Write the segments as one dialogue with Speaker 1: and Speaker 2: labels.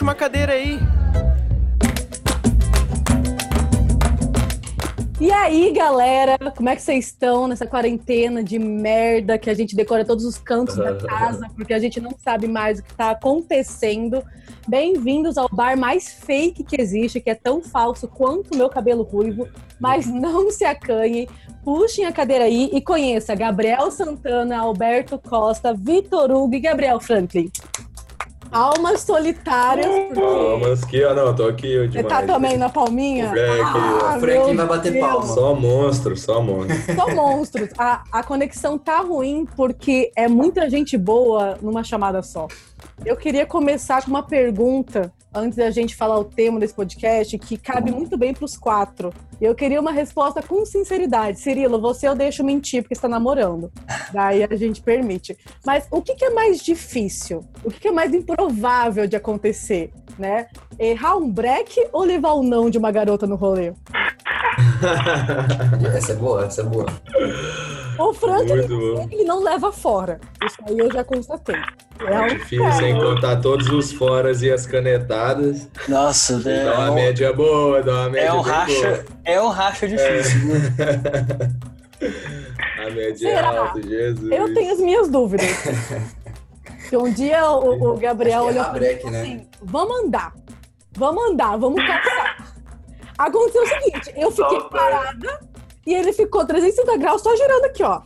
Speaker 1: Puxa uma cadeira aí.
Speaker 2: E aí, galera, como é que vocês estão nessa quarentena de merda que a gente decora todos os cantos da casa porque a gente não sabe mais o que está acontecendo? Bem-vindos ao bar mais fake que existe, que é tão falso quanto o meu cabelo ruivo, mas não se acanhem, puxem a cadeira aí e conheça Gabriel Santana, Alberto Costa, Vitor Hugo e Gabriel Franklin. Almas solitárias. Porque...
Speaker 3: Almas que, ó, não, tô aqui eu
Speaker 2: Você tá também na palminha?
Speaker 3: É,
Speaker 2: Ah,
Speaker 3: que,
Speaker 4: Franklin
Speaker 2: meu
Speaker 4: vai bater
Speaker 2: Deus.
Speaker 4: palma.
Speaker 3: só monstro, só monstro.
Speaker 2: São monstros. A, a conexão tá ruim porque é muita gente boa numa chamada só. Eu queria começar com uma pergunta antes da gente falar o tema desse podcast que cabe muito bem pros quatro. Eu queria uma resposta com sinceridade. Cirilo, você eu deixo mentir porque está namorando. Daí a gente permite. Mas o que, que é mais difícil? O que, que é mais improvável de acontecer, né? Errar um break ou levar o não de uma garota no rolê?
Speaker 4: Essa é boa, essa é boa.
Speaker 2: O Frank, ele, não leva fora. Isso aí eu já constatei. É um
Speaker 3: Difícil, sem contar todos os foras e as canetadas.
Speaker 5: Nossa, é,
Speaker 3: Dá uma
Speaker 5: um-
Speaker 3: média boa, dá uma média
Speaker 5: é um racha, é um racha difícil.
Speaker 3: boa. A média é
Speaker 2: Será?
Speaker 3: alta, Jesus.
Speaker 2: Eu tenho as minhas dúvidas. que um dia o, o Gabriel
Speaker 4: é
Speaker 2: olhou pra mim e falou
Speaker 4: né?
Speaker 2: assim: vamos andar, vamos andar, vamos caçar. Aconteceu o seguinte: eu fiquei parada e ele ficou 360 graus só girando aqui, ó.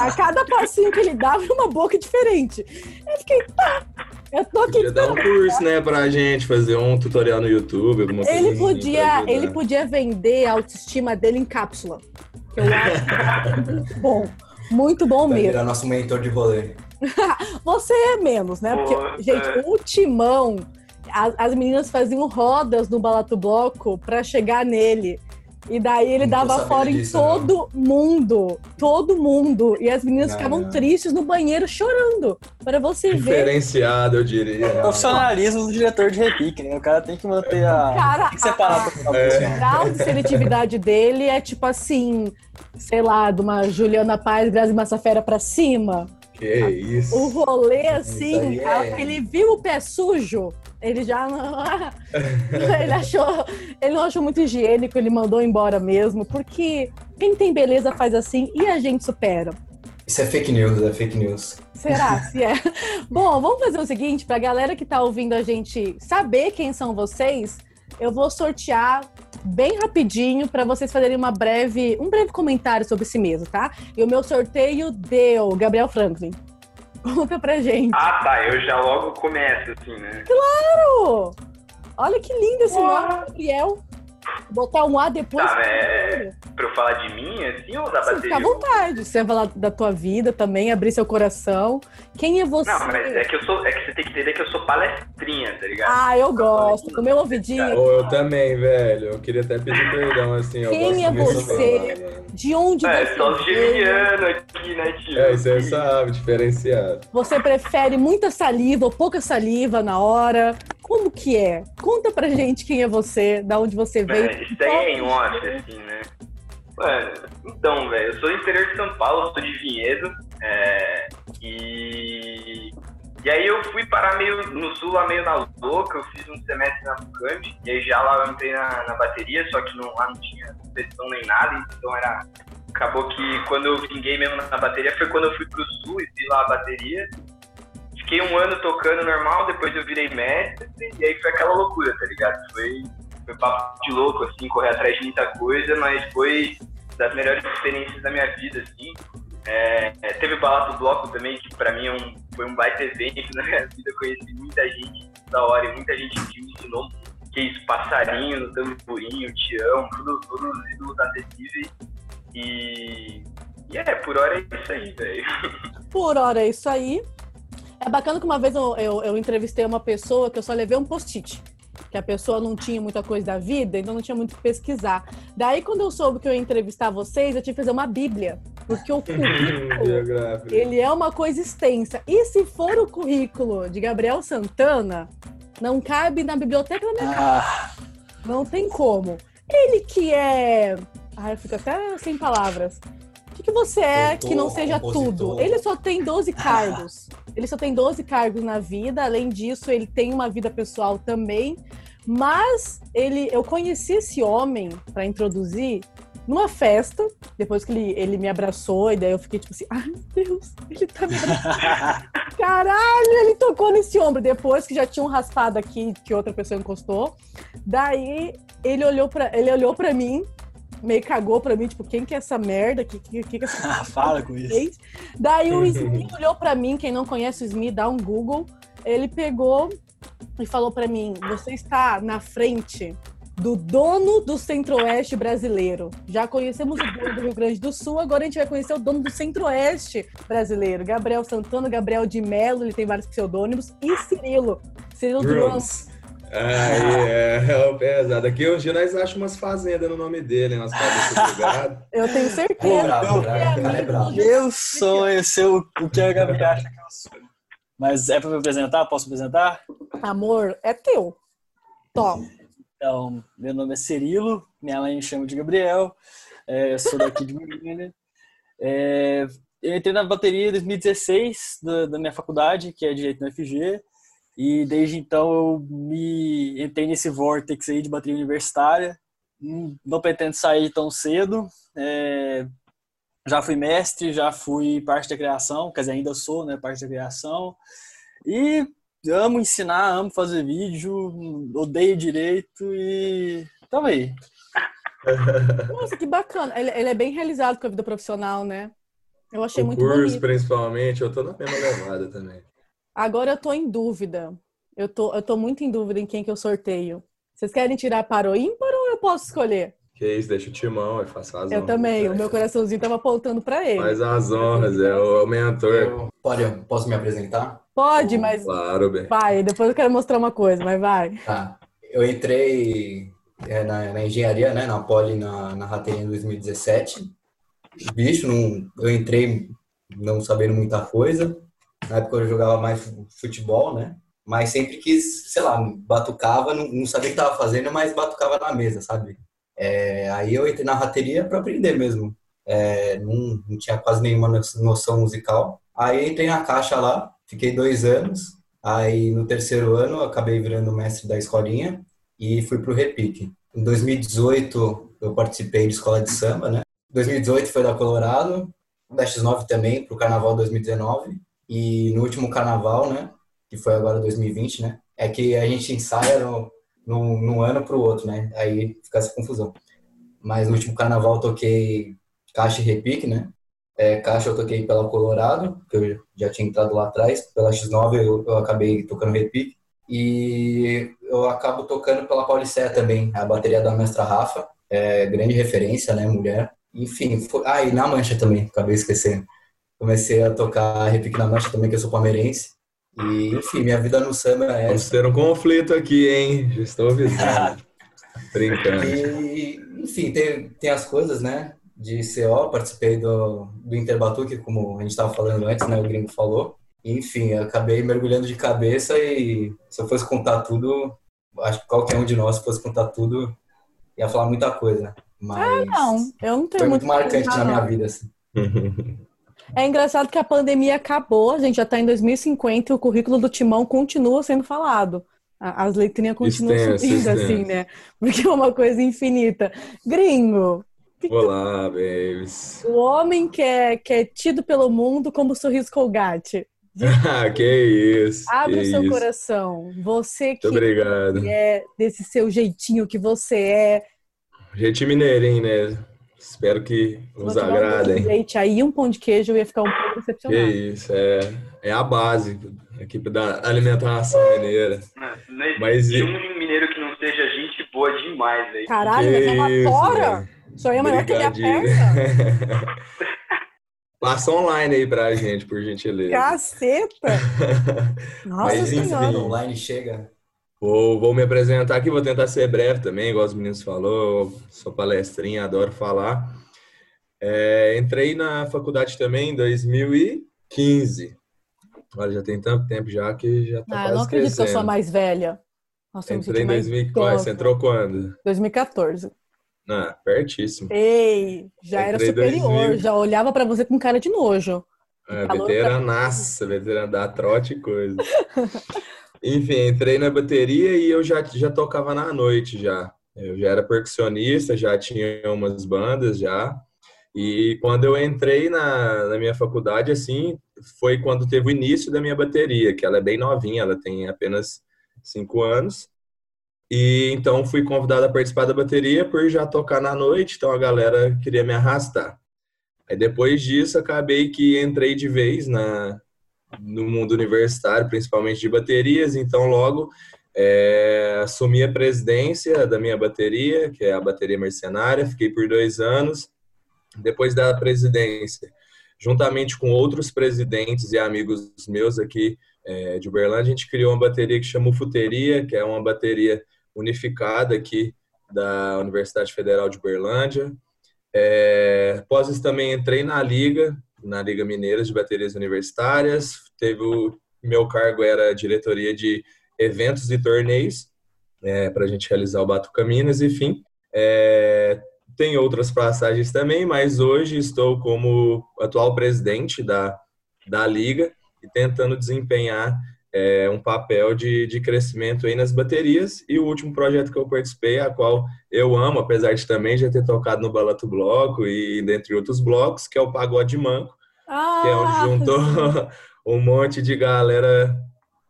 Speaker 2: A cada passinho que ele dava uma boca diferente. Eu fiquei, tá. Eu tô aqui
Speaker 3: Podia dar um curso, né, pra gente, fazer um tutorial no YouTube, alguma coisa
Speaker 2: Ele podia, ele podia vender a autoestima dele em cápsula. Eu acho que é muito bom. Muito bom
Speaker 4: Vai
Speaker 2: mesmo.
Speaker 4: virar nosso mentor de rolê.
Speaker 2: Você é menos, né? Porque,
Speaker 6: Pô,
Speaker 2: gente,
Speaker 6: é.
Speaker 2: o timão, as, as meninas faziam rodas no Balato Bloco pra chegar nele. E daí ele
Speaker 4: Não
Speaker 2: dava fora em todo mundo. Todo mundo. E as meninas
Speaker 4: Não,
Speaker 2: ficavam tristes no banheiro chorando. Para você ver.
Speaker 3: Diferenciado, eu diria.
Speaker 5: Profissionalismo do diretor de repique, né? O cara tem que manter a.
Speaker 2: Cara,
Speaker 5: tem que separar
Speaker 2: a-
Speaker 3: É.
Speaker 2: O grau de seletividade dele é tipo assim, sei lá, de uma Juliana Paz, Grazi Massafera pra cima.
Speaker 3: Que isso.
Speaker 2: O rolê, assim,
Speaker 4: é-
Speaker 2: a- ele viu o pé sujo, ele já ele achou, ele não achou muito higiênico, ele mandou embora mesmo, porque quem tem beleza faz assim e a gente supera.
Speaker 4: Isso é fake news, é fake news.
Speaker 2: Será se é? Bom, vamos fazer o seguinte, pra galera que tá ouvindo a gente saber quem são vocês, eu vou sortear bem rapidinho pra vocês fazerem uma breve, um breve comentário sobre si mesmo, tá? E o meu sorteio deu Gabriel Franklin. Conta pra gente.
Speaker 6: Ah, tá. Eu já logo começo, assim, né?
Speaker 2: Claro! Olha que lindo esse
Speaker 6: Uau.
Speaker 2: nome, Gabriel. Botar um A depois.
Speaker 6: Tá, é... Pra eu falar de mim, assim, ou da
Speaker 2: Sim,
Speaker 6: bateria?
Speaker 2: fica à vontade. Você vai falar da tua vida também, abrir seu coração. Quem é você?
Speaker 6: Não, mas é que eu sou. É que você tem que entender que eu sou palestrinha, tá ligado?
Speaker 2: Ah, eu gosto. No meu ouvidinho.
Speaker 3: Ou eu também, velho. Eu queria até pedir perdão, assim. eu
Speaker 2: Quem
Speaker 3: gosto
Speaker 2: é você?
Speaker 3: falar.
Speaker 2: De onde
Speaker 6: é,
Speaker 2: você
Speaker 6: só os
Speaker 2: veio?
Speaker 6: geminianos aqui, né, tio?
Speaker 3: É, isso aí sabe, diferenciado.
Speaker 2: Você prefere muita saliva ou pouca saliva na hora? Como que é? Conta pra gente quem é você, da onde você veio.
Speaker 6: Isso aí é em off, assim, né? Mano, então, velho, eu sou do interior de São Paulo, sou de Vinhedo, é, e... E aí eu fui parar meio no sul, lá meio na louca, eu fiz um semestre na Bucamp, e aí já lá eu entrei na, na bateria, só que não, lá não tinha competição nem nada, então era... Acabou que quando eu vinguei mesmo na bateria foi quando eu fui pro sul e vi lá a bateria, Fiquei um ano tocando normal, depois eu virei mestre, e aí foi aquela loucura, tá ligado? Foi, foi papo de louco, assim, correr atrás de muita coisa, mas foi das melhores experiências da minha vida, assim. É, é, teve o Balato Bloco também, que pra mim é um, foi um baita evento na minha vida, eu conheci muita gente da hora e muita gente que me ensinou que isso, passarinho, no tamborim, o Tião, tudo, todos os ídolos acessíveis. E, e é, por hora é isso aí, velho.
Speaker 2: Por hora é isso aí. É bacana que uma vez eu, eu, eu entrevistei uma pessoa que eu só levei um post-it. Que a pessoa não tinha muita coisa da vida, então não tinha muito o que pesquisar. Daí, quando eu soube que eu ia entrevistar vocês, eu tive que fazer uma bíblia. Porque o currículo, ele é uma coisa extensa. E se for o currículo de Gabriel Santana, não cabe na biblioteca da minha casa.
Speaker 5: Ah,
Speaker 2: Não tem como. Ele que é. Ai, eu fico até sem palavras. Que, que você é que não seja
Speaker 4: compositor.
Speaker 2: tudo? Ele só tem 12 cargos. Ele só tem 12 cargos na vida. Além disso, ele tem uma vida pessoal também. Mas ele, eu conheci esse homem para introduzir numa festa, depois que ele, ele me abraçou, e daí eu fiquei tipo assim, ai meu Deus, ele tá me abraçando. Caralho, ele tocou nesse ombro. Depois que já tinha um raspado aqui que outra pessoa encostou. Daí ele olhou pra, ele olhou pra mim, meio cagou pra mim, tipo, quem que é essa merda? Que, que, que, que essa
Speaker 5: Fala com isso.
Speaker 2: Daí o Smith olhou pra mim, quem não conhece o Smith, dá um Google. Ele pegou e falou pra mim: Você está na frente do dono do Centro-Oeste brasileiro. Já conhecemos o dono do Rio Grande do Sul, agora a gente vai conhecer o dono do Centro-Oeste brasileiro. Gabriel Santana, Gabriel de Mello, ele tem vários pseudônimos, e Cirilo. Cirilo Drums.
Speaker 3: Aí é, é o pesado. Aqui hoje nós achamos umas fazendas no nome dele, nas cabeças ligadas.
Speaker 2: Eu tenho certeza.
Speaker 4: Bravo,
Speaker 2: que
Speaker 4: bravo,
Speaker 2: é
Speaker 4: cara é bravo.
Speaker 2: do-
Speaker 5: Meu sonho é ser o, o que a Gabi acha que eu sou. Mas é pra me apresentar? Posso apresentar?
Speaker 2: Amor, é teu. Tom.
Speaker 5: Então, meu nome é Cirilo, minha mãe me chama de Gabriel, é, sou daqui de Goiânia. É, eu entrei na bateria em 2016 da, da minha faculdade, que é Direito na FG, e desde então eu me entrei nesse vórtice aí de bateria universitária. Não pretendo sair tão cedo. é, já fui mestre, já fui parte da criação, quer dizer, ainda sou né, parte da criação. E amo ensinar, amo fazer vídeo, odeio direito e tamo aí.
Speaker 2: Nossa, que bacana. Ele, ele é bem realizado com a vida profissional, né? Eu achei
Speaker 3: O
Speaker 2: muito
Speaker 3: curso,
Speaker 2: bonito.
Speaker 3: principalmente, eu tô na mesma levada também.
Speaker 2: Agora eu tô em dúvida. Eu tô, eu tô muito em dúvida em quem que eu sorteio. Vocês querem tirar para o ímpar ou eu posso escolher?
Speaker 3: Que isso, deixa o timão, eu faço as
Speaker 2: Eu
Speaker 3: honras.
Speaker 2: também. O meu coraçãozinho tava apontando para ele.
Speaker 3: Faz as honras, é o, é o mentor.
Speaker 4: Eu- Pode, eu posso me apresentar?
Speaker 2: Pode, mas
Speaker 3: Claro, bem.
Speaker 2: vai. Depois eu quero mostrar uma coisa, mas vai.
Speaker 4: Tá. Eu entrei é, na, na engenharia, né, na Poli, na, na rateria em 2017. Bicho, não, eu entrei não sabendo muita coisa. Na época eu jogava mais fu- futebol, né? Mas sempre quis, sei lá, batucava, não, não sabia o que tava fazendo, mas batucava na mesa, sabe? É, aí eu entrei na rateria para aprender mesmo. É, não, não tinha quase nenhuma no- noção musical. Aí entrei na caixa lá, fiquei dois anos. Aí no terceiro ano acabei virando mestre da escolinha e fui pro repique. Em 2018 eu participei de escola de samba, né? 2018 foi da Colorado, da X9 também pro Carnaval 2019 e no último Carnaval, né? Que foi agora 2020, né? É que a gente ensaia no, no, num ano pro outro, né? Aí fica essa confusão. Mas no último Carnaval toquei caixa e repique, né? É, caixa eu toquei pela Colorado, que eu já tinha entrado lá atrás. Pela X9 eu, eu acabei tocando repique. E eu acabo tocando pela Paulicéia também, a bateria da mestra Rafa. É, grande referência, né, mulher. Enfim, foi... ah, e na Mancha também, acabei esquecendo. Comecei a tocar repique na Mancha também, que eu sou palmeirense. E, enfim, minha vida no samba é
Speaker 3: Vamos
Speaker 4: essa.
Speaker 3: ter um conflito aqui, hein? Já estou avisando. Brincando.
Speaker 4: E, enfim, tem, tem as coisas, né? De CO, participei do, do Interbatuque, como a gente estava falando antes, né? O gringo falou. Enfim, eu acabei mergulhando de cabeça e se eu fosse contar tudo, acho que qualquer um de nós fosse contar tudo, ia falar muita coisa. Mas
Speaker 2: Não, eu não tenho
Speaker 4: foi
Speaker 2: muito
Speaker 4: muito marcante na minha vida, assim.
Speaker 2: É engraçado que a pandemia acabou, a gente já tá em 2050 e o currículo do Timão continua sendo falado. As letrinhas continuam
Speaker 3: Extenso,
Speaker 2: subindo,
Speaker 3: extenso.
Speaker 2: assim, né? Porque é uma coisa infinita. Gringo,
Speaker 3: Olá, babies.
Speaker 2: o homem que é, que é tido pelo mundo como sorriso colgate.
Speaker 3: Ah, que isso.
Speaker 2: Abre
Speaker 3: que
Speaker 2: o seu
Speaker 3: isso.
Speaker 2: coração. Você que é desse seu jeitinho que você é.
Speaker 3: Gente mineirinho, né? Espero que
Speaker 2: Se
Speaker 3: nos
Speaker 2: tiver um
Speaker 3: agradem.
Speaker 2: leite aí, um pão de queijo, eu ia ficar um pouco
Speaker 3: Que
Speaker 2: decepcionado.
Speaker 3: isso, é, é a base aqui da alimentação mineira.
Speaker 6: Não, não
Speaker 3: Mas
Speaker 6: existe
Speaker 3: e-
Speaker 6: um mineiro que não seja gente boa demais, velho.
Speaker 2: Caralho,
Speaker 3: Que
Speaker 2: mas é uma tora. Isso aí é maior que a minha
Speaker 3: Brigadinho.
Speaker 2: perna.
Speaker 3: Passa online aí pra gente, por gentileza.
Speaker 2: Caceta! Nossa
Speaker 3: Mas, enfim,
Speaker 2: senhora.
Speaker 4: Quando online chega,
Speaker 3: Vou, vou me apresentar aqui, vou tentar ser breve também, igual os meninos falou, sou palestrinha, adoro falar. É, entrei na faculdade também em 2015. Olha, já tem tanto tempo já que já tá
Speaker 2: Ah,
Speaker 3: quase
Speaker 2: não acredito que eu sou a mais velha. Nossa,
Speaker 3: Entrei em
Speaker 2: mais
Speaker 3: 2004, você entrou quando?
Speaker 2: 2014.
Speaker 3: Ah, pertíssimo.
Speaker 2: Ei, já era
Speaker 3: Entrei
Speaker 2: superior,
Speaker 3: 2000.
Speaker 2: já olhava pra você com cara de nojo.
Speaker 3: É,
Speaker 2: Falou
Speaker 3: veteranaça, veterana da trote e coisa. Enfim, entrei na bateria e eu já, já tocava na noite já. Eu já era percussionista, já tinha umas bandas já. E quando eu entrei na, na minha faculdade, assim, foi quando teve o início da minha bateria, que ela é bem novinha, ela tem apenas cinco anos. E então fui convidado a participar da bateria por já tocar na noite, então a galera queria me arrastar. Aí depois disso, acabei que entrei de vez na, no mundo universitário, principalmente de baterias, então logo é, assumi a presidência da minha bateria, que é a bateria mercenária, fiquei por dois anos. Depois da presidência, juntamente com outros presidentes e amigos meus aqui é, de Uberlândia, a gente criou uma bateria que chama Futeria, que é uma bateria unificada aqui da Universidade Federal de Uberlândia. É, isso também entrei na Liga, na Liga Mineira de Baterias Universitárias. Teve o meu cargo era diretoria de eventos e torneios é, para a gente realizar o Batuca Minas, enfim. É, tem outras passagens também, mas hoje estou como atual presidente da, da Liga e tentando desempenhar é, um papel de, de crescimento aí nas baterias. E o último projeto que eu participei, a qual eu amo, apesar de também já ter tocado no Balato Bloco e dentre outros blocos, que é o Pagode Manco,
Speaker 2: Ah,
Speaker 3: que é onde juntou um monte de galera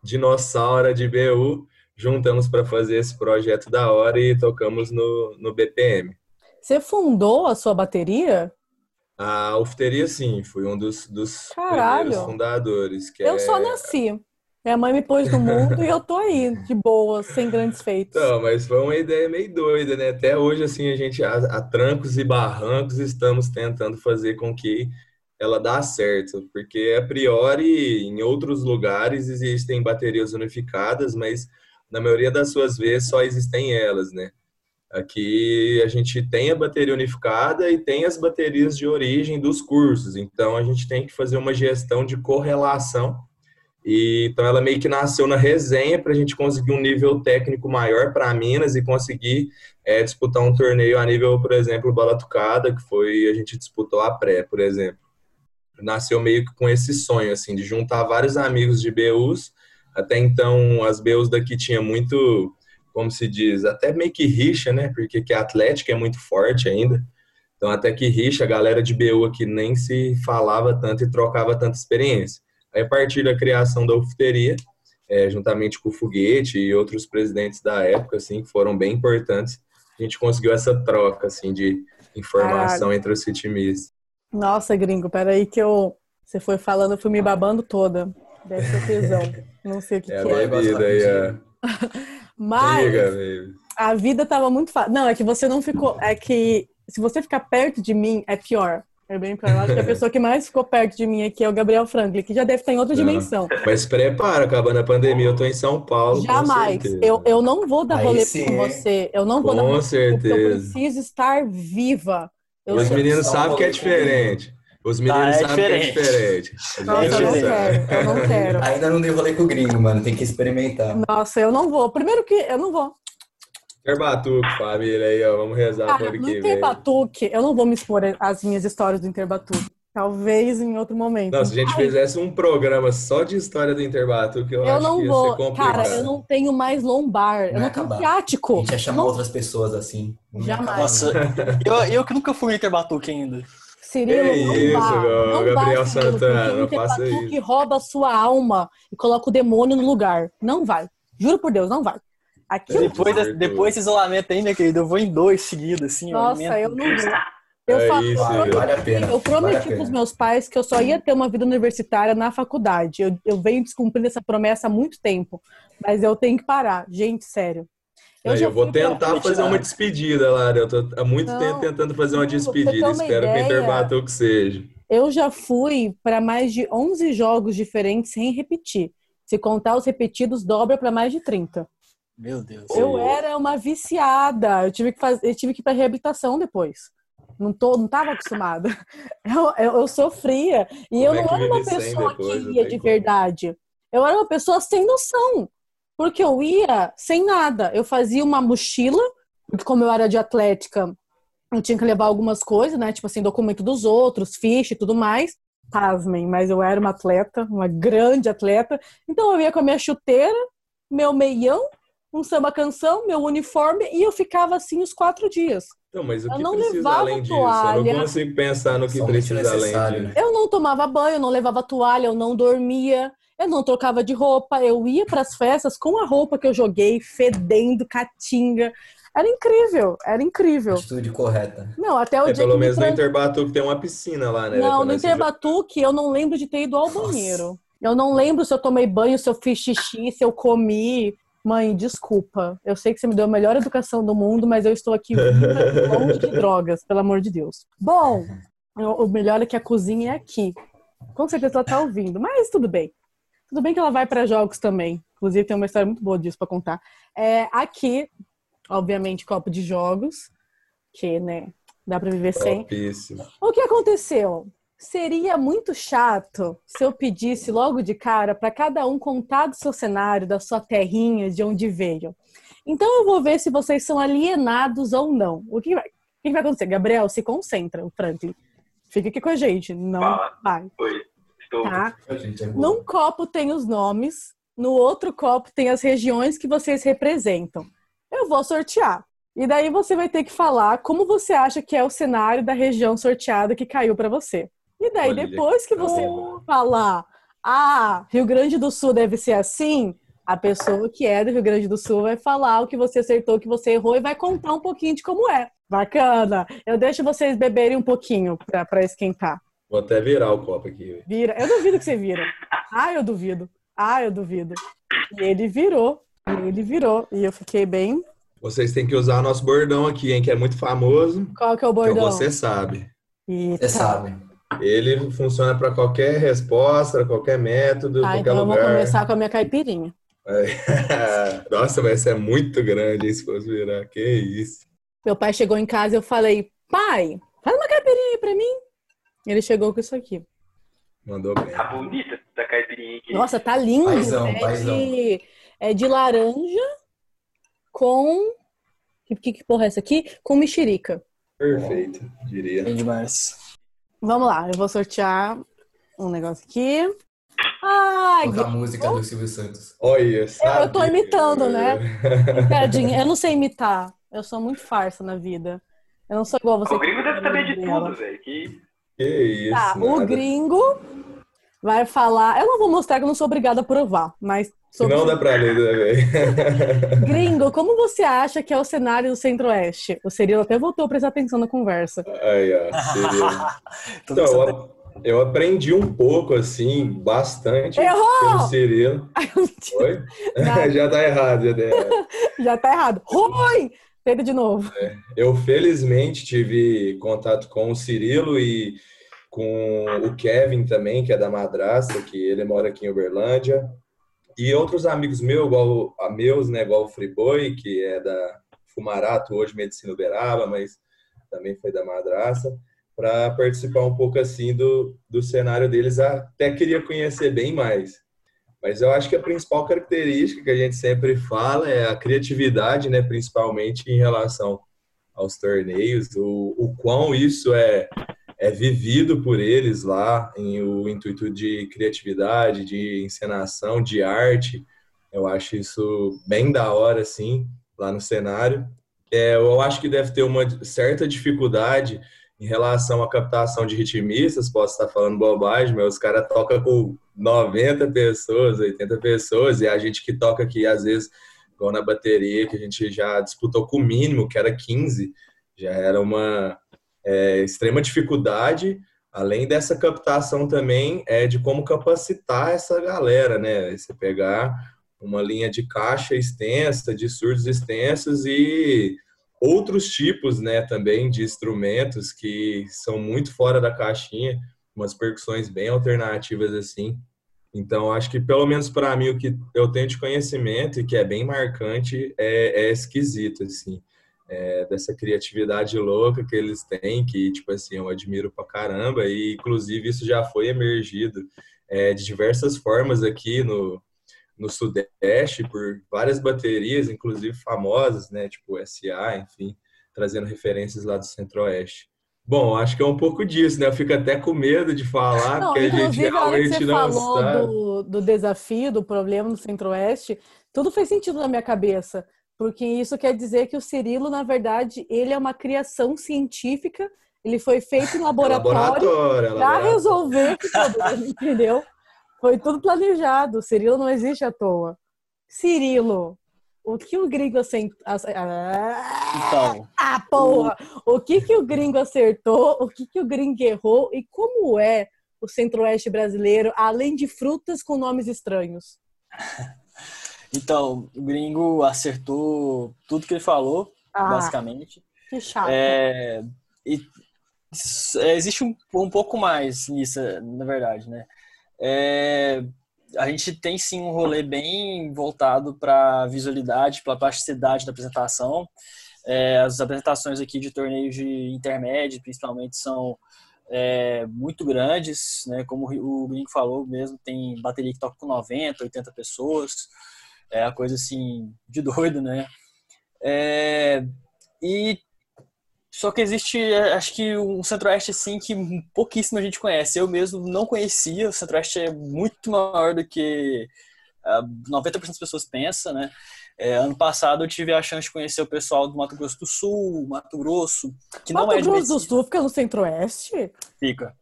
Speaker 3: dinossauro de BU. Juntamos para fazer esse projeto da hora e tocamos no, no BPM.
Speaker 2: Você fundou a sua bateria?
Speaker 3: A Ufteria, sim, fui um dos, dos primeiros fundadores. Que
Speaker 2: Eu
Speaker 3: é...
Speaker 2: só nasci. Minha mãe me pôs no mundo e eu tô aí, de boa, sem grandes feitos.
Speaker 3: Não, mas foi uma ideia meio doida, né? Até hoje, assim, a gente, a, a trancos e barrancos, estamos tentando fazer com que ela dá certo, porque a priori, em outros lugares, existem baterias unificadas, mas na maioria das suas vezes só existem elas, né? Aqui a gente tem a bateria unificada e tem as baterias de origem dos cursos, então a gente tem que fazer uma gestão de correlação. E, então ela meio que nasceu na resenha para a gente conseguir um nível técnico maior para Minas e conseguir é, disputar um torneio a nível, por exemplo, Balatucada, que foi a gente disputou a pré, por exemplo. Nasceu meio que com esse sonho assim de juntar vários amigos de BUs. Até então as BUs daqui tinha muito como se diz, até meio que rixa, né? Porque que a Atlética é muito forte ainda. Então, até que rixa, a galera de BU aqui nem se falava tanto e trocava tanta experiência. Aí, a partir da criação da ufteria, é, juntamente com o Foguete e outros presidentes da época, assim, que foram bem importantes, a gente conseguiu essa troca, assim, de informação entre os fitimistas.
Speaker 2: Nossa, gringo, peraí que eu. Você foi falando, eu fui me babando toda. Deve ser tesão. Não sei o que,
Speaker 3: É a
Speaker 2: que é.
Speaker 3: bebida aí, ó.
Speaker 2: Mas
Speaker 3: baby.
Speaker 2: a vida tava muito fácil. Não, é que você não ficou. É que se você ficar perto de mim, é pior. É bem pior. Eu acho que a pessoa que mais ficou perto de mim aqui é o Gabriel Franklin, que já deve estar em outra
Speaker 3: Não.
Speaker 2: dimensão.
Speaker 3: Mas prepara, acabando a pandemia, eu tô em São Paulo.
Speaker 2: Jamais.
Speaker 3: certeza.
Speaker 2: Eu, eu não vou dar
Speaker 4: Aí
Speaker 2: rolê
Speaker 4: sim,
Speaker 2: com você. Eu não vou dar
Speaker 3: Com
Speaker 2: rolê porque eu
Speaker 3: certeza.
Speaker 2: preciso estar viva. Eu
Speaker 3: Os meninos
Speaker 4: só
Speaker 3: sabem que é diferente. Os meninos
Speaker 5: Tá, é
Speaker 3: sabem que é diferente.
Speaker 2: Nossa,
Speaker 3: A
Speaker 2: eu
Speaker 3: gente
Speaker 2: não
Speaker 3: sabe.
Speaker 2: quero. Eu não quero.
Speaker 4: Ainda não dei rolê com o gringo, mano. Tem que experimentar.
Speaker 2: Nossa, eu não vou. Primeiro que eu não vou.
Speaker 3: Interbatuque, família, aí, ó. Vamos rezar
Speaker 2: Cara,
Speaker 3: por aqui, velho.
Speaker 2: Interbatuque, eu não vou me expor às minhas histórias do Interbatuque. Talvez em outro momento.
Speaker 3: Não, se a gente fizesse um programa só de história do Interbatuque, eu,
Speaker 2: eu
Speaker 3: acho
Speaker 2: não
Speaker 3: que ia
Speaker 2: vou.
Speaker 3: ser complicado.
Speaker 2: Cara, eu não tenho mais lombar. eu
Speaker 4: Vai
Speaker 2: não tenho
Speaker 4: acabar. A
Speaker 2: ciático.
Speaker 4: gente ia chamar outras pessoas assim. Não
Speaker 2: Jamais.
Speaker 5: Nossa,
Speaker 4: não.
Speaker 5: eu, eu que nunca fui no Interbatuque ainda.
Speaker 2: Cirilo,
Speaker 3: Que
Speaker 2: não
Speaker 3: isso,
Speaker 2: vá.
Speaker 3: meu,
Speaker 2: Não
Speaker 3: Gabriel
Speaker 2: vá, Cirilo,
Speaker 3: Santana, não faça isso.
Speaker 2: rouba a sua alma e coloca o demônio no lugar. Não vai. Juro por Deus, não vai. Aqui
Speaker 5: Depois, depois desse isolamento aí, minha querida, eu vou em dois seguidos, assim.
Speaker 2: Nossa,
Speaker 5: alimento.
Speaker 2: eu não vou. Eu,
Speaker 3: É
Speaker 2: falo,
Speaker 3: isso,
Speaker 2: eu prometi,
Speaker 4: Vale a pena,
Speaker 2: eu
Speaker 4: vale
Speaker 2: prometi
Speaker 4: pena.
Speaker 2: pros meus pais que eu só ia ter uma vida universitária na faculdade. Eu, eu venho descumprindo essa promessa há muito tempo. Mas eu tenho que parar. Gente, sério.
Speaker 3: Eu,
Speaker 2: já
Speaker 3: eu vou tentar fazer uma despedida, Lara. Eu tô há muito
Speaker 2: Não,
Speaker 3: tempo tentando fazer uma despedida.
Speaker 2: uma
Speaker 3: Espero que o
Speaker 2: ideia-
Speaker 3: Interbatuque seja.
Speaker 2: Eu já fui para mais de 11 jogos diferentes sem repetir. Se contar os repetidos, dobra para mais de 30.
Speaker 5: Meu Deus.
Speaker 2: Eu era uma viciada. Eu tive que fazer, eu tive que ir para reabilitação depois. Não tô, não tava acostumada. Eu, eu, eu sofria e eu
Speaker 3: Como é
Speaker 2: não
Speaker 3: que
Speaker 2: era uma pessoa
Speaker 3: depois?
Speaker 2: Que ia de
Speaker 3: como.
Speaker 2: verdade. Eu era uma pessoa sem noção, porque eu ia sem nada. Eu fazia uma mochila, porque como eu era de atlética, eu tinha que levar algumas coisas, né? Tipo assim, documento dos outros, ficha e tudo mais. Pasmem, mas eu era uma atleta, uma grande atleta. Então eu ia com a minha chuteira, meu meião, um samba canção, meu uniforme, e eu ficava assim os quatro dias.
Speaker 3: Então, mas o
Speaker 2: Eu
Speaker 3: que
Speaker 2: não
Speaker 3: precisa
Speaker 2: levava
Speaker 3: além disso? Eu
Speaker 2: toalha.
Speaker 3: não consigo pensar no que
Speaker 4: Somente
Speaker 3: precisa além disso.
Speaker 4: né?
Speaker 2: Eu não tomava banho, eu não levava toalha, eu não dormia, eu não trocava de roupa, eu ia para as festas com a roupa que eu joguei, fedendo, catinga. Era incrível, era incrível.
Speaker 4: Atitude correta.
Speaker 2: Não, até o
Speaker 3: É,
Speaker 2: dia
Speaker 3: pelo
Speaker 2: que me
Speaker 3: menos no Interbatuque tem uma piscina lá, né?
Speaker 2: Não, no. Interbatuque eu não lembro de ter ido ao
Speaker 4: Nossa.
Speaker 2: banheiro. Eu não lembro se eu tomei banho, se eu fiz xixi, se eu comi. Mãe, desculpa. Eu sei que você me deu a melhor educação do mundo, mas eu estou aqui longe de drogas, pelo amor de Deus. Bom, o melhor é que a cozinha é aqui. Com certeza ela tá ouvindo, mas tudo bem. Tudo bem que ela vai para jogos também. Inclusive tem uma história muito boa disso para contar. É, aqui, obviamente, copo de jogos, que, né, dá para viver sem.
Speaker 3: Topíssimo.
Speaker 2: O que aconteceu? Seria muito chato se eu pedisse logo de cara para cada um contar do seu cenário, da sua terrinha, de onde veio. Então eu vou ver se vocês são alienados ou não. O que vai, o que vai acontecer? Gabriel, se concentra, o Franklin. Fica aqui com a gente. Não
Speaker 6: Fala.
Speaker 2: vai.
Speaker 6: Oi, estou.
Speaker 2: Tá?
Speaker 4: Gente, é.
Speaker 2: Num copo tem os nomes, no outro copo tem as regiões que vocês representam. Eu vou sortear. E daí você vai ter que falar como você acha que é o cenário da região sorteada que caiu para você. E daí
Speaker 3: Olha
Speaker 2: depois que
Speaker 3: que
Speaker 2: você falar, ah, Rio Grande do Sul deve ser assim, a pessoa que é do Rio Grande do Sul vai falar o que você acertou, o que você errou e vai contar um pouquinho de como é. Bacana. Eu deixo vocês beberem um pouquinho para esquentar.
Speaker 3: Vou até virar o copo aqui.
Speaker 2: Vira. Eu duvido que você vira. Ah, eu duvido. Ah, eu duvido. E ele virou. E ele virou. E eu fiquei bem.
Speaker 3: Vocês têm que usar o nosso bordão aqui, hein? Que é muito famoso.
Speaker 2: Qual que é o
Speaker 3: Então
Speaker 2: bordão?
Speaker 3: você sabe.
Speaker 2: Eita.
Speaker 4: Você sabe.
Speaker 3: Ele funciona para qualquer resposta, qualquer método,
Speaker 2: Tá,
Speaker 3: qualquer
Speaker 2: então eu vou
Speaker 3: lugar.
Speaker 2: começar com a minha caipirinha.
Speaker 3: Nossa, mas essa é muito grande, se fosse virar. Que isso.
Speaker 2: Meu pai chegou em casa e eu falei, pai, faz uma caipirinha aí pra mim. Ele chegou com isso aqui.
Speaker 3: Mandou bem.
Speaker 6: Tá bonita essa caipirinha aqui.
Speaker 2: Nossa, tá lindo.
Speaker 4: Paizão,
Speaker 2: é,
Speaker 4: paizão.
Speaker 2: De, é de laranja com. Que, que, que porra é essa aqui? Com mexerica.
Speaker 3: Perfeito, diria.
Speaker 5: Bem demais.
Speaker 2: Vamos lá, eu vou sortear um negócio aqui. Ai,
Speaker 4: a música do Silvio Santos.
Speaker 3: Olha, sabe?
Speaker 2: eu tô imitando, né? Tadinha, eu não sei imitar. Eu sou muito farsa na vida. Eu não sou igual você.
Speaker 6: O gringo deve saber de tudo, velho. Que
Speaker 3: Que isso,
Speaker 2: Tá, o
Speaker 3: nada.
Speaker 2: gringo vai falar. Eu não vou mostrar que eu não sou obrigada a provar, mas.
Speaker 3: Se não dá pra ler, né, velho?
Speaker 2: Gringo, como você acha que é o cenário do Centro-Oeste? O Cirilo até voltou a prestar atenção na conversa.
Speaker 3: Aí, ó. Então, eu, eu aprendi um pouco, assim, bastante
Speaker 2: Errou!
Speaker 3: pelo Cirilo.
Speaker 2: Ai, mentira,
Speaker 3: Oi?
Speaker 2: Nada.
Speaker 3: Já tá errado, já tá errado.
Speaker 2: já tá errado. Ruim! Tenta de novo.
Speaker 3: Eu, felizmente, tive contato com o Cirilo e com o Kevin também, que é da Madrasta, que ele mora aqui em Uberlândia. E outros amigos meus, igual a meus, né, igual o Friboi, que é da Fumarato, hoje Medicina Uberaba, mas também foi da Madrasta, para participar um pouco assim do, do cenário deles. Até queria conhecer bem mais. Mas eu acho que a principal característica que a gente sempre fala é a criatividade, né, principalmente em relação aos torneios, o, o quão isso é, é vivido por eles lá, em o intuito de criatividade, de encenação, de arte. Eu acho isso bem da hora, assim, lá no cenário. É, eu acho que deve ter uma certa dificuldade em relação à captação de ritmistas, posso estar falando bobagem, mas os caras tocam com 90 pessoas, 80 pessoas, e a gente que toca aqui, às vezes, igual na bateria, que a gente já disputou com o mínimo, que era 15, já era uma é, extrema dificuldade, além dessa captação também, é de como capacitar essa galera, né? Você pegar uma linha de caixa extensa, de surdos extensos e outros tipos, né, também de instrumentos que são muito fora da caixinha, umas percussões bem alternativas assim. Então, acho que pelo menos para mim o que eu tenho de conhecimento e que é bem marcante é, é esquisito assim, é, dessa criatividade louca que eles têm, que tipo assim eu admiro pra caramba e inclusive isso já foi emergido é, de diversas formas aqui no no Sudeste por várias baterias, inclusive famosas, né, tipo SA, enfim, trazendo referências lá do Centro-Oeste. Bom, acho que é um pouco disso, né? Eu fico até com medo de falar, não, porque a gente realmente
Speaker 2: você
Speaker 3: não
Speaker 2: falou do, do desafio, do problema no Centro-Oeste, tudo fez sentido na minha cabeça, porque isso quer dizer que o Cirilo, na verdade, ele é uma criação científica, ele foi feito em laboratório, laboratório para resolver o problema, entendeu? Foi tudo planejado. O Cirilo não existe à toa. Cirilo, o que o gringo acertou? Então. Ah, porra! O que, que o gringo acertou? O que, que o gringo errou? E como é o centro-oeste brasileiro, além de frutas com nomes estranhos?
Speaker 5: Então, o gringo acertou tudo que ele falou, ah, basicamente.
Speaker 2: Que chato.
Speaker 5: É, e, é, existe um, um pouco mais nisso, na verdade, né? É, a gente tem sim um rolê bem voltado para visualidade, para plasticidade da apresentação. É, as apresentações aqui de torneios de intermédio, principalmente, são é, muito grandes, né? Como o Gringo falou mesmo, tem bateria que toca com 90, 80 pessoas. É a coisa assim de doido, né? É, e só que existe, é, acho que um centro-oeste assim que pouquíssima gente conhece. Eu mesmo não conhecia. O centro-oeste é muito maior do que 90% ah, das pessoas pensam, né? É, ano passado eu tive a chance de conhecer o pessoal do Mato Grosso do Sul, Mato Grosso, que
Speaker 2: Mato
Speaker 5: não é
Speaker 2: de Grosso do Sul fica no centro-oeste?
Speaker 5: Fica.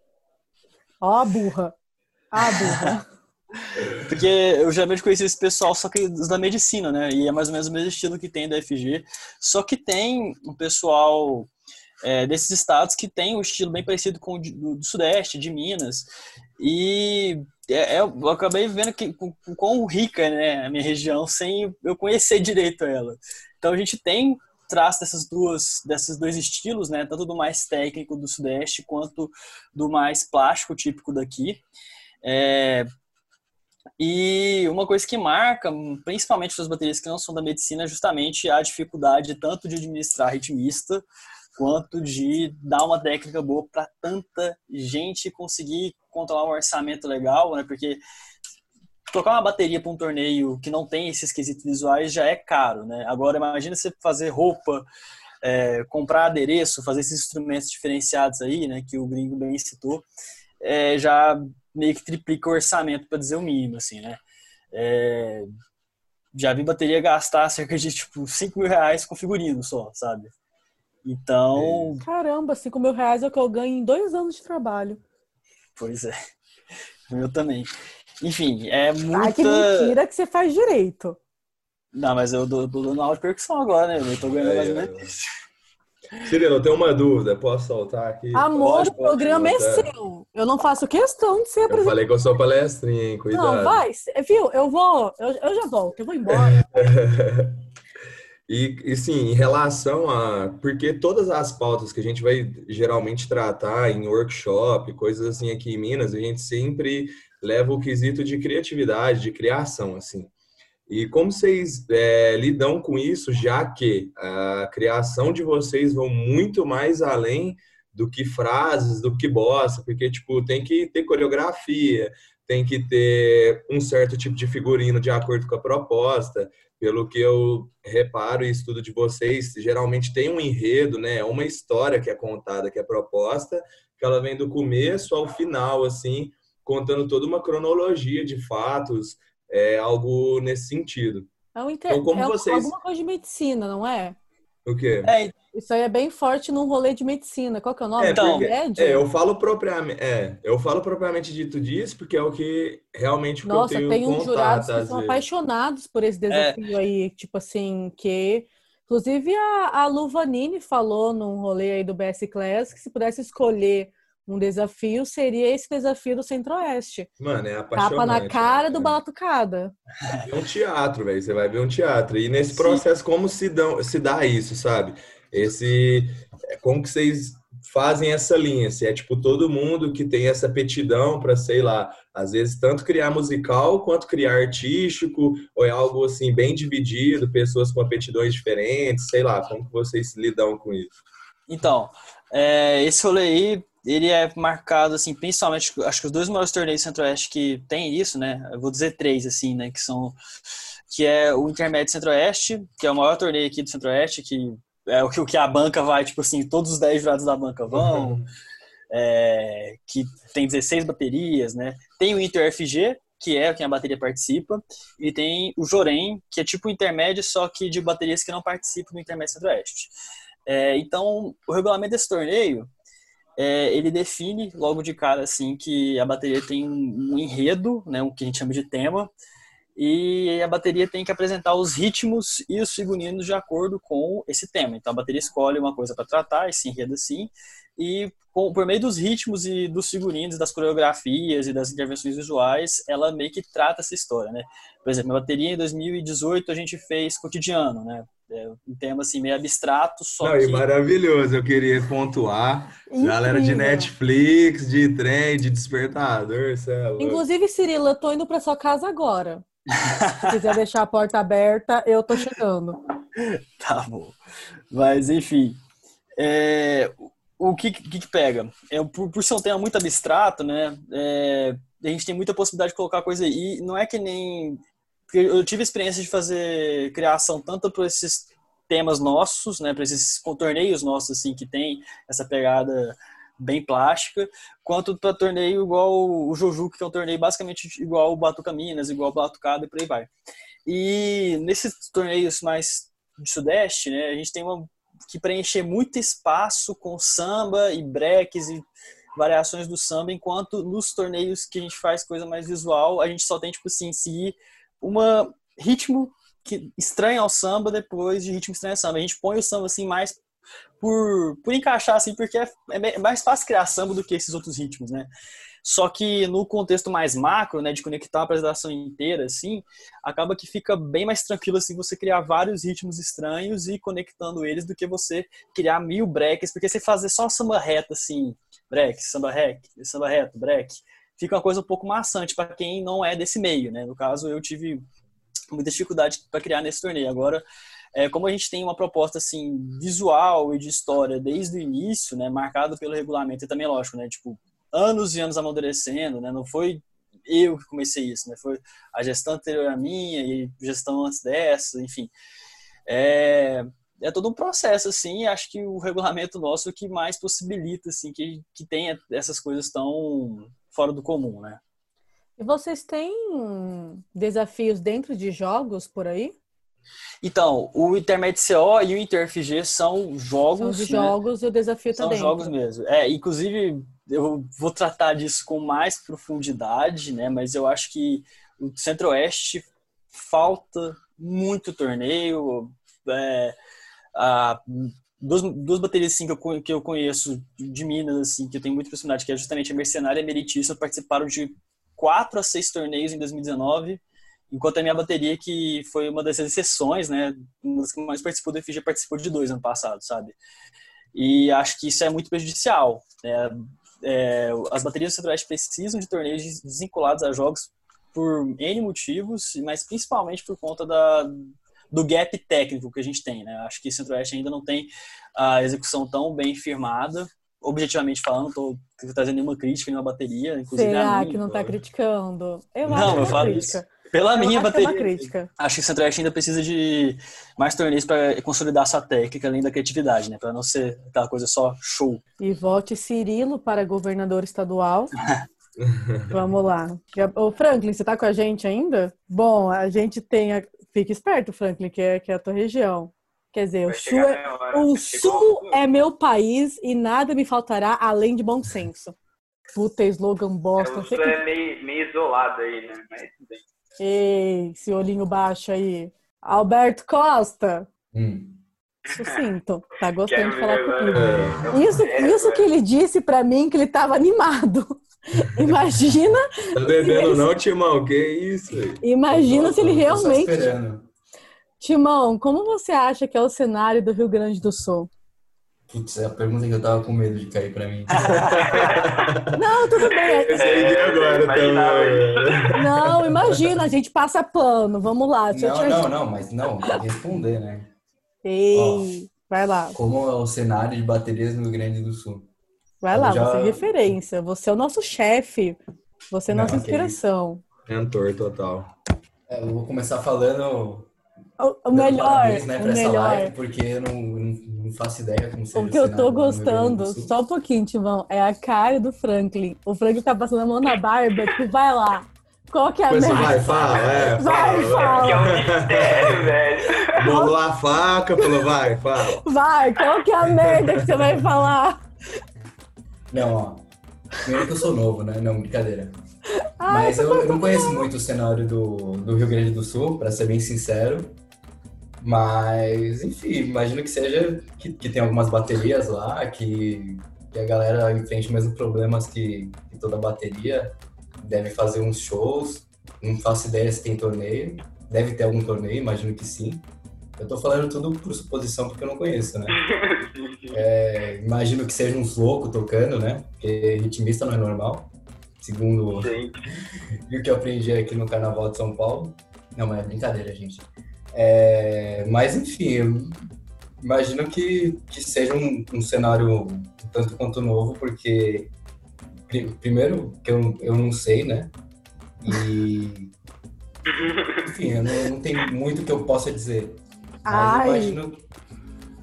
Speaker 2: Ó a burra. a burra.
Speaker 5: Porque eu vejo conhecer esse pessoal, só que da medicina, né? E é mais ou menos o mesmo estilo que tem da FG. Só que tem um pessoal é, desses estados que tem um estilo bem parecido com o do, do Sudeste, de Minas. E é, é, eu acabei vendo que com quão rica né, a minha região sem eu conhecer direito ela. Então a gente tem traço dessas duas desses dois estilos, né, tanto do mais técnico do Sudeste quanto do mais plástico típico daqui. É, e uma coisa que marca, principalmente para as baterias que não são da medicina, é justamente a dificuldade tanto de administrar ritmista quanto de dar uma técnica boa para tanta gente conseguir controlar um orçamento legal, né? Porque tocar uma bateria para um torneio que não tem esses quesitos visuais já é caro, né? Agora imagina você fazer roupa, é, comprar adereço, fazer esses instrumentos diferenciados aí, né? Que o gringo bem citou, é, já meio que triplica o orçamento para dizer o mínimo, assim, né? É, já vi bateria gastar cerca de tipo 5 mil reais com figurino só, sabe? Então.
Speaker 2: Caramba, 5 mil reais é o que eu ganho em dois anos de trabalho.
Speaker 5: Pois é. Eu também. Enfim, é muita.
Speaker 2: Ai, que mentira que você faz direito.
Speaker 5: Não, mas eu tô, tô dando aula de percussão agora, né? Eu tô ganhando é, mais ou menos.
Speaker 3: Cirilo, eu tenho uma dúvida, posso soltar aqui?
Speaker 2: Amor, o programa é seu. Eu não faço questão de ser apresentado.
Speaker 3: Eu falei que eu sou palestrinha, hein? Cuidado.
Speaker 2: Não, vai. Viu? Eu vou. Eu, eu já volto, eu vou embora.
Speaker 3: E, e sim, em relação a. Porque todas as pautas que a gente vai geralmente tratar em workshop, coisas assim aqui em Minas, a gente sempre leva o quesito de criatividade, de criação, assim. E como vocês é, lidam com isso, já que a criação de vocês vão muito mais além do que frases, do que bossa, porque, tipo, tem que ter coreografia, tem que ter um certo tipo de figurino de acordo com a proposta. Pelo que eu reparo e estudo de vocês, geralmente tem um enredo, né? É uma história que é contada, que é proposta, que ela vem do começo ao final, assim, contando toda uma cronologia de fatos, é algo nesse sentido.
Speaker 2: É, um inter... então, como é vocês... alguma coisa de medicina, não é?
Speaker 3: O quê?
Speaker 2: É, isso aí é bem forte num rolê de medicina. Qual que é o nome?
Speaker 3: É, porque, é eu falo propriamente, é, eu falo propriamente dito disso porque é o que realmente
Speaker 2: Nossa,
Speaker 3: eu tenho
Speaker 2: tem
Speaker 3: uns
Speaker 2: jurados que são apaixonados por esse desafio é. aí, tipo assim, que inclusive a, a Luvanini falou num rolê aí do BS Class que se pudesse escolher um desafio seria esse desafio do Centro-Oeste.
Speaker 3: Mano, é apaixonante.
Speaker 2: Tapa na cara né? do Balatucada.
Speaker 3: É um teatro, velho. Você vai ver um teatro. E nesse processo, Sim. como se, dão, se dá isso, sabe? Esse. É, como que vocês fazem essa linha? Se é tipo todo mundo que tem essa petidão para, sei lá, às vezes tanto criar musical quanto criar artístico, ou é algo assim bem dividido, pessoas com aptidões diferentes, sei lá, como que vocês lidam com isso?
Speaker 5: Então, é, esse rolê aí ele é marcado, assim, principalmente, acho que os dois maiores torneios do Centro-Oeste que tem isso, né? Eu vou dizer três, assim, né? Que são, que é o Intermédio Centro-Oeste, que é o maior torneio aqui do Centro-Oeste, que é o que, o que a banca vai, tipo assim, todos os 10 jurados da banca vão, é, que tem 16 baterias, né? Tem o Inter FG, que é quem a bateria participa, e tem o Jorem, que é tipo o intermédio, só que de baterias que não participam do Intermédio Centro-Oeste. É, então, o regulamento desse torneio, é, ele define logo de cara assim que a bateria tem um, um enredo, né, o que a gente chama de tema, e a bateria tem que apresentar os ritmos e os figurinos de acordo com esse tema. Então a bateria escolhe uma coisa para tratar, esse enredo assim, e com, por meio dos ritmos e dos figurinos, das coreografias e das intervenções visuais, ela meio que trata essa história, né? Por exemplo, a bateria em 2018 a gente fez cotidiano, né? É um tema assim meio abstrato, só
Speaker 3: Não,
Speaker 5: que...
Speaker 3: e maravilhoso, eu queria pontuar. Galera de. Netflix, de trem, de despertador, louco.
Speaker 2: Inclusive, Cirila, eu tô indo pra sua casa agora. Se quiser deixar a porta aberta, eu tô chegando.
Speaker 5: Tá bom. Mas, enfim. é, o que, que, que pega? É, por, por ser um tema muito abstrato, né? é, a gente tem muita possibilidade de colocar coisa aí. E não é que nem. Eu tive experiência de fazer criação tanto para esses temas nossos, né? Para esses torneios nossos, assim, que tem essa pegada bem plástica, quanto para torneio igual o Jojuco, que é um torneio basicamente igual o Batuca Minas, igual o Batucada e por aí vai. E nesses torneios mais de Sudeste, né, a gente tem uma, que preencher muito espaço com samba e breaks e variações do samba, enquanto nos torneios que a gente faz coisa mais visual, a gente só tem, tipo assim, seguir uma ritmo que estranho ao samba depois de ritmo estranho ao samba. A gente põe o samba assim mais por, por encaixar assim, porque é, é mais fácil criar samba do que esses outros ritmos, né? Só que no contexto mais macro, né, de conectar a apresentação inteira, assim, acaba que fica bem mais tranquilo assim você criar vários ritmos estranhos e conectando eles do que você criar mil breaks, porque você fazer só samba reto assim, break, samba rec, samba reto, break, fica uma coisa um pouco maçante para quem não é desse meio, né? No caso, eu tive muita dificuldade para criar nesse torneio. Agora, é, como a gente tem uma proposta assim visual e de história desde o início, né, marcado pelo regulamento e também lógico, né, tipo anos e anos amadurecendo, né, não foi eu que comecei isso, né, foi a gestão anterior à minha e gestão antes dessa, enfim, é, é todo um processo assim. Acho que o regulamento nosso é o que mais possibilita assim que que tenha essas coisas tão fora do comum, né?
Speaker 2: E vocês têm desafios dentro de jogos por aí?
Speaker 5: Então, o Intermed CO e o InterFG são jogos.
Speaker 2: São
Speaker 5: né?
Speaker 2: jogos e o desafio
Speaker 5: São
Speaker 2: também.
Speaker 5: jogos mesmo. É, inclusive, eu vou tratar disso com mais profundidade, né? Mas eu acho que o Centro-Oeste falta muito torneio. É, a, duas, duas baterias assim, que, eu, que eu conheço de Minas, assim, que eu tenho muita proximidade, que é justamente a Mercenária e a Meritíssima, participaram de quatro a seis torneios em 2019, enquanto a minha bateria, que foi uma das exceções, né? Uma das que mais participou do FG, participou de dois ano passado, sabe? E acho que isso é muito prejudicial. né? É, as baterias do Centro-Oeste precisam de torneios desvinculados a jogos por N motivos, mas principalmente por conta da, do gap técnico que a gente tem. Né? Acho que o Centro-Oeste ainda não tem a execução tão bem firmada. Objetivamente falando, estou trazendo nenhuma crítica, nenhuma bateria. Inclusive a
Speaker 2: Será
Speaker 5: minha.
Speaker 2: que não tá criticando? Eu
Speaker 5: Não,
Speaker 2: acho que é
Speaker 5: eu
Speaker 2: uma
Speaker 5: falo
Speaker 2: crítica.
Speaker 5: Pela
Speaker 2: Eu
Speaker 5: minha
Speaker 2: acho que é
Speaker 5: bateria. Acho que o Centro-Oeste ainda precisa de mais torneios para consolidar sua técnica, além da criatividade, né? Para não ser aquela coisa só show.
Speaker 2: E vote Cirilo para governador estadual. Vamos lá. Ô, Franklin, você tá com a gente ainda? Bom, a gente tem. A... Fica esperto, Franklin, que é, que é a tua região. Quer dizer, o sul, é, o sul é meu país e nada me faltará além de bom senso. Puta, slogan bosta.
Speaker 6: O
Speaker 2: Sei
Speaker 6: Sul
Speaker 2: que-
Speaker 6: é meio, meio isolado aí, né? Mas.
Speaker 2: Ei, esse olhinho baixo aí. Alberto Costa,
Speaker 4: Hum.
Speaker 2: sucinto. Tá gostando de falar comigo.
Speaker 6: mano.
Speaker 2: Isso,
Speaker 6: É,
Speaker 2: isso que ele disse pra mim que ele tava animado. Imagina,
Speaker 3: Tá bebendo não, Timão? Que isso? aí?
Speaker 2: imagina se ele realmente.
Speaker 4: esperando.
Speaker 2: Timão, como você acha que é o cenário do Rio Grande do Sul?
Speaker 4: Putz, é a pergunta que eu tava com medo de cair pra mim.
Speaker 2: Não, tudo bem.
Speaker 3: Esse aí de agora
Speaker 6: imaginava
Speaker 3: também.
Speaker 2: Não, imagina, a gente passa pano. Vamos lá.
Speaker 4: Não, não, não, mas não, responder, né?
Speaker 2: Ei, vai lá,
Speaker 4: Como é o cenário de baterias no Rio Grande do Sul?
Speaker 2: Vai lá.
Speaker 4: Já-
Speaker 2: Você é referência. Você é o nosso chefe. Você é
Speaker 4: Não,
Speaker 2: nossa
Speaker 4: que
Speaker 2: inspiração.
Speaker 3: Mentor total.
Speaker 4: É, eu vou começar falando
Speaker 2: O, melhor,
Speaker 4: Parabéns, né,
Speaker 2: o
Speaker 4: pra essa
Speaker 2: melhor.
Speaker 4: live, porque eu não, não, não faço ideia como seja
Speaker 2: O que eu tô gostando, só um pouquinho, Timão, é a cara do Franklin. O Franklin tá passando a mão na barba, tu vai lá. Qual que é a
Speaker 3: você
Speaker 2: merda?
Speaker 3: vai, fala, é,
Speaker 2: Vai,
Speaker 3: fala.
Speaker 6: Que é um mistério, velho.
Speaker 3: Bolou a faca, falou, vai, fala.
Speaker 2: Vai, qual que é a merda que você vai falar?
Speaker 4: Não, ó. Primeiro que eu sou novo, né? Não, brincadeira.
Speaker 2: Ai,
Speaker 4: Mas eu, eu não conheço muito o cenário do, do Rio Grande do Sul, pra ser bem sincero. Mas, enfim, imagino que seja que, que tem algumas baterias lá, que, que a galera enfrente os mesmos problemas que, que toda bateria. Deve fazer uns shows. Não faço ideia se tem torneio. Deve ter algum torneio, imagino que sim. Eu tô falando tudo por suposição porque eu não conheço, né? É, imagino que sejam uns loucos tocando, né? Porque ritmista não é normal. Segundo o que eu aprendi aqui no Carnaval de São Paulo. Não, mas é brincadeira, gente. É, mas, enfim, imagino que, que seja um, um cenário tanto quanto novo, porque, pri- primeiro, que eu, eu não sei, né? E, enfim, eu não, não tem muito que eu possa dizer. Mas
Speaker 2: Ai.
Speaker 4: eu imagino.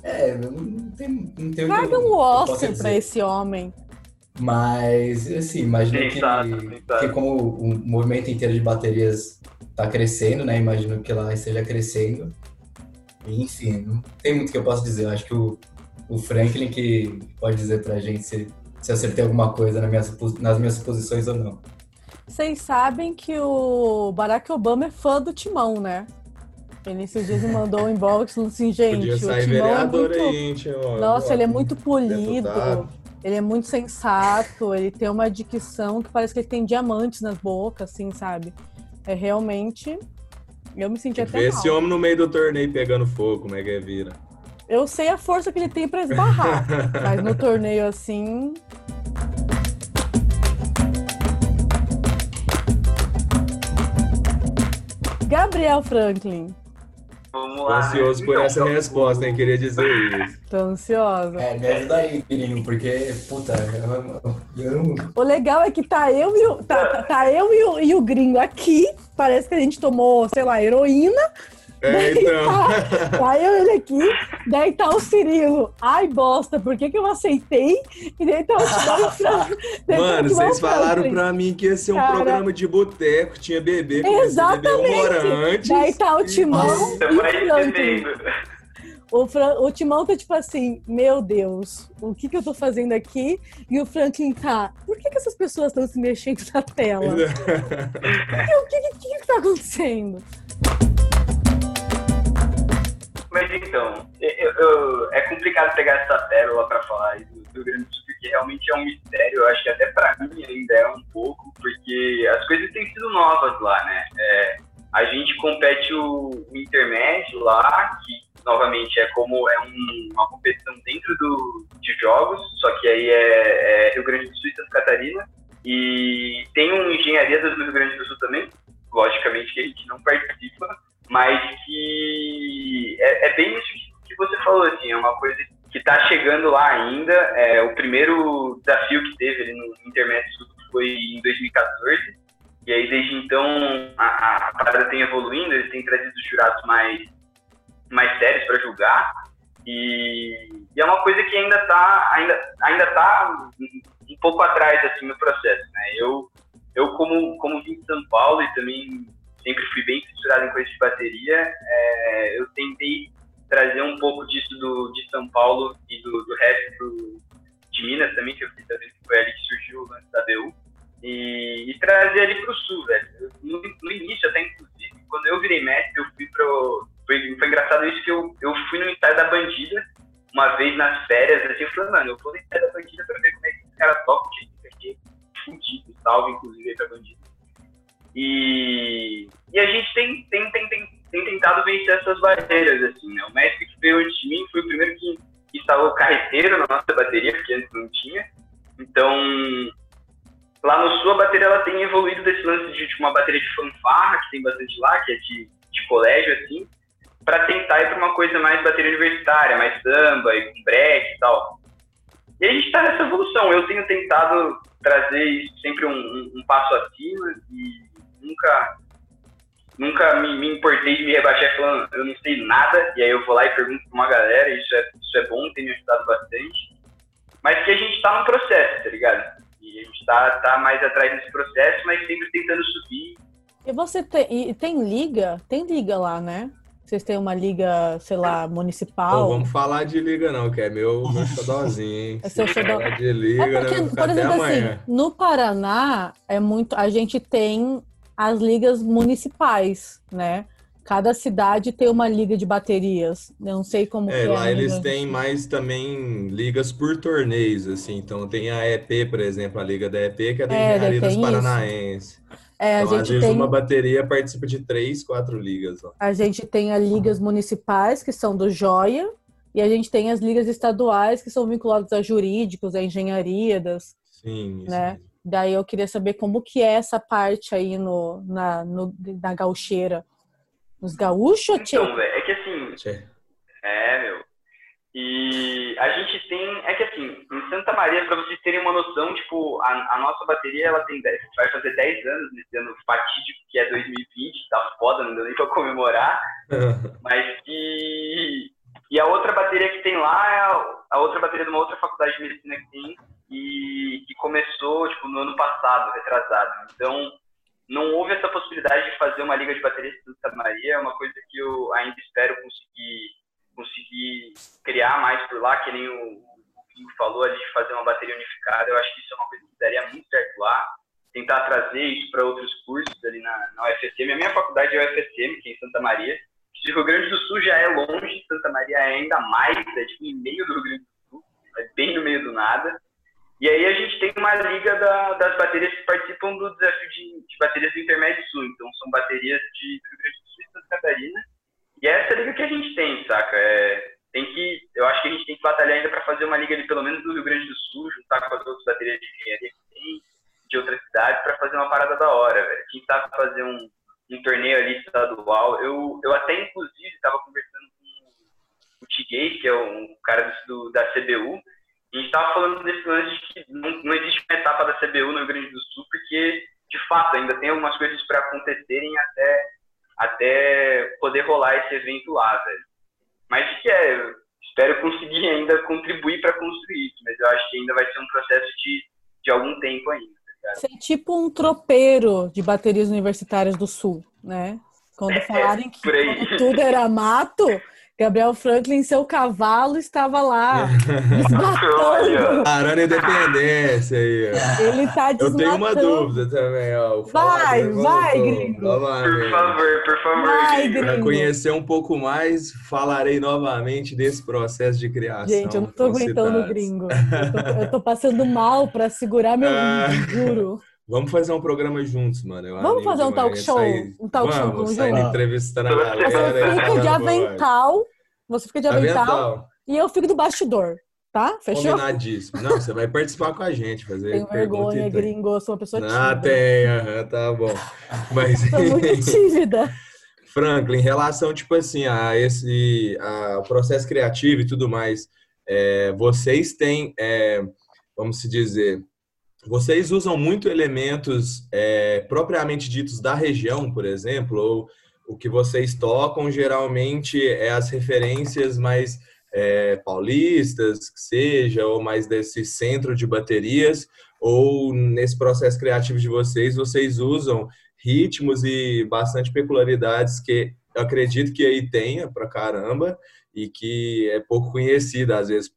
Speaker 4: É, não não tem, não tem
Speaker 2: Traga um Oscar pra esse homem.
Speaker 4: Mas, assim, imagino que,
Speaker 6: Exato, exato.
Speaker 4: que como o movimento inteiro de baterias está crescendo, né? Imagino que lá esteja crescendo. E, Enfim, não tem muito que eu possa dizer. Eu acho que o, o Franklin que pode dizer pra gente se, se eu acertei alguma coisa na minha supo- nas minhas suposições ou não.
Speaker 2: Vocês sabem que o Barack Obama é fã do Timão, né? Ele esses dias me mandou um inbox falando assim, gente,
Speaker 3: Podia
Speaker 2: o
Speaker 3: sair
Speaker 2: Timão é muito...
Speaker 3: aí?
Speaker 2: Nossa, ele é muito polido,
Speaker 3: Deputado.
Speaker 2: ele é muito sensato, ele tem uma dicção que parece que ele tem diamantes nas bocas, assim, sabe? É realmente. Eu me senti até
Speaker 3: ver
Speaker 2: mal.
Speaker 3: esse homem no meio do torneio pegando fogo, como é que é vira.
Speaker 2: Eu sei a força que ele tem pra esbarrar, mas no torneio assim. Gabriel Franklin,
Speaker 6: Vamos
Speaker 3: Tô
Speaker 6: lá.
Speaker 3: ansioso por essa resposta, hein? Queria dizer isso.
Speaker 2: tô ansiosa.
Speaker 4: É, me ajuda aí, Pirinho, porque, puta, eu, eu não.
Speaker 2: O legal é que tá eu e o, tá, tá- tá eu e o, e o gringo aqui. Parece que a gente tomou, sei lá, heroína.
Speaker 3: É, então.
Speaker 2: Tá, tá eu ele aqui. Daí tá o Cirilo. Ai, bosta, por que, que eu aceitei? E daí tá o. Daí tá
Speaker 3: Mano, vocês falaram
Speaker 2: Franklin.
Speaker 3: pra mim que ia ser um
Speaker 2: Cara.
Speaker 3: programa de boteco, tinha bebê,
Speaker 2: Exatamente.
Speaker 3: uma hora antes.
Speaker 2: Daí tá o Timão
Speaker 3: Nossa,
Speaker 2: e o. O, Fran- o Timão tá tipo assim, meu Deus, o que que eu tô fazendo aqui? E o Franklin tá, por que que essas pessoas estão se mexendo na tela? O que, que, que que tá acontecendo?
Speaker 6: Mas então, eu- eu- é complicado pegar essa pérola pra falar do do Grande Sul, porque realmente é um mistério. Eu acho que até pra mim ainda é um pouco, porque as coisas têm sido novas lá, né? É, a gente compete o, o intermédio lá, que novamente é como é um- uma competição dentro do, de jogos, só que aí é, é Rio Grande do Sul e Santa Catarina. E tem um Engenharia do Rio Grande do Sul também, chegando lá ainda. É, o primeiro desafio que teve ali no Intermédio foi em 2014, e aí desde então a, a, parada tem evoluindo, eles têm trazido jurados mais, mais sérios para julgar, e, e é uma coisa que ainda está ainda, ainda tá um, um pouco atrás assim, no trazer sempre um, um, um passo acima e nunca nunca me, me importei de me rebaixar falando, eu não sei nada, e aí eu vou lá e pergunto pra uma galera, isso é, isso é bom, tem me ajudado bastante. Mas que a gente tá no processo, tá ligado? E a gente tá, tá mais atrás desse processo, mas sempre tentando subir.
Speaker 2: E você tem, e tem liga? Tem liga lá, né? Vocês têm uma liga, sei lá, municipal?
Speaker 3: Não vamos falar de liga não, que é meu, meu xodózinho, hein?
Speaker 2: É seu
Speaker 3: Se
Speaker 2: xodó.
Speaker 3: de liga,
Speaker 2: É porque,
Speaker 3: né,
Speaker 2: por exemplo, assim, no Paraná é muito. A gente tem as ligas municipais, né? Cada cidade tem uma liga de baterias. Eu não sei como
Speaker 3: É,
Speaker 2: é.
Speaker 3: lá eles têm mais também ligas por torneios, assim. Então tem a EP, por exemplo, a liga da EP, que é da
Speaker 2: É,
Speaker 3: Engenharia dos
Speaker 2: isso. É, a
Speaker 3: Então, às
Speaker 2: gente
Speaker 3: vezes,
Speaker 2: tem.
Speaker 3: uma bateria participa de três, quatro ligas. Ó.
Speaker 2: A gente tem as ligas municipais, que são do Joia, e a gente tem as ligas estaduais, que são vinculadas a jurídicos, a engenharia, das,
Speaker 3: Sim, isso
Speaker 2: Né? Daí eu queria saber como que é essa parte aí no, na, no, na gaucheira. Nos gaúchos, tio?
Speaker 6: Então, é que assim,
Speaker 3: Tchê.
Speaker 6: É, meu. E a gente tem. É que assim, em Santa Maria, pra vocês terem uma noção, tipo, a, a nossa bateria ela tem 10, vai fazer 10 anos nesse ano fatídico que é 2020, tá foda, não deu nem pra comemorar. Mas que. E a outra bateria que tem lá é a, a outra bateria de uma outra faculdade de medicina que tem, e que começou, tipo, no ano passado, retrasado. Então, não houve essa possibilidade de fazer uma liga de baterias em Santa Maria, é uma coisa que eu ainda espero conseguir conseguir criar mais por lá, que nem o, o falou ali, fazer uma bateria unificada. Eu acho que isso é uma coisa que daria muito certo lá. Tentar trazer isso para outros cursos ali na, na UFSM. A minha faculdade é a UFSM, que é em Santa Maria. O Rio Grande do Sul já é longe, Santa Maria é ainda mais, é tipo em meio do Rio Grande do Sul, é bem no meio do nada. E aí a gente tem uma liga da, das baterias que participam do desafio de, de baterias do Intermédio Sul. Então são baterias de Rio Grande do Sul e Santa Catarina. E é essa liga que a gente tem, saca? É, tem que, eu acho que a gente tem que batalhar ainda para fazer uma liga ali, pelo menos do Rio Grande do Sul, juntar com as outras baterias de engenharia que tem, de outras cidades, para fazer uma parada da hora, velho. Quem sabe fazer um, um torneio ali estadual. Eu, eu até, inclusive, estava conversando com o Tiguei, que é um cara do, da CBU, a gente estava falando desse lance de que não, não existe uma etapa da CBU no Rio Grande do Sul, porque, de fato, ainda tem algumas coisas para acontecerem até até poder rolar esse evento lá, velho. Mas que é, espero conseguir ainda contribuir para construir isso, mas eu acho que ainda vai ser um processo de, de algum tempo ainda. Tá
Speaker 2: Você é tipo um tropeiro de baterias universitárias do Sul, né? Quando falarem que quando tudo era mato, Gabriel Franklin, seu cavalo, estava lá desmatando.
Speaker 3: Arana Independência aí, ó.
Speaker 2: Ele tá
Speaker 3: Eu
Speaker 2: desmatando.
Speaker 3: tenho uma dúvida também, ó.
Speaker 2: Vai, vai, gringo.
Speaker 6: Por
Speaker 3: novamente.
Speaker 6: favor, por favor.
Speaker 2: Vai,
Speaker 6: gringo.
Speaker 3: Para conhecer um pouco mais, falarei novamente desse processo de criação.
Speaker 2: Gente, eu não tô aguentando o gringo. Eu tô, eu tô passando mal pra segurar meu
Speaker 3: Ah.
Speaker 2: juro.
Speaker 3: Vamos fazer um programa juntos, mano. Eu
Speaker 2: Vamos fazer um talk show?
Speaker 3: Sair-
Speaker 2: Um talk show
Speaker 3: Vamos, sair entrevistando a
Speaker 6: Você
Speaker 3: galera.
Speaker 2: Você
Speaker 3: e
Speaker 2: fica de avental, você fica de avental,
Speaker 3: Avental.
Speaker 2: e eu fico do bastidor, tá? Fechou?
Speaker 3: Combinadíssimo. Não, você vai participar com a gente, fazer
Speaker 2: Tenho vergonha,
Speaker 3: tem.
Speaker 2: gringo, eu sou uma pessoa
Speaker 3: Ah,
Speaker 2: tímida.
Speaker 3: tem, aham, tá bom. Mas,
Speaker 2: Sou muito tímida.
Speaker 3: Franklin, em relação, tipo assim, a esse a, o processo criativo e tudo mais, é, vocês têm, é, vamos se dizer, vocês usam muito elementos é, propriamente ditos da região, por exemplo, ou o que vocês tocam geralmente é as referências mais é, paulistas, que seja, ou mais desse centro de baterias, ou nesse processo criativo de vocês, vocês usam ritmos e bastante peculiaridades que eu acredito que aí tenha pra caramba e que é pouco conhecida às vezes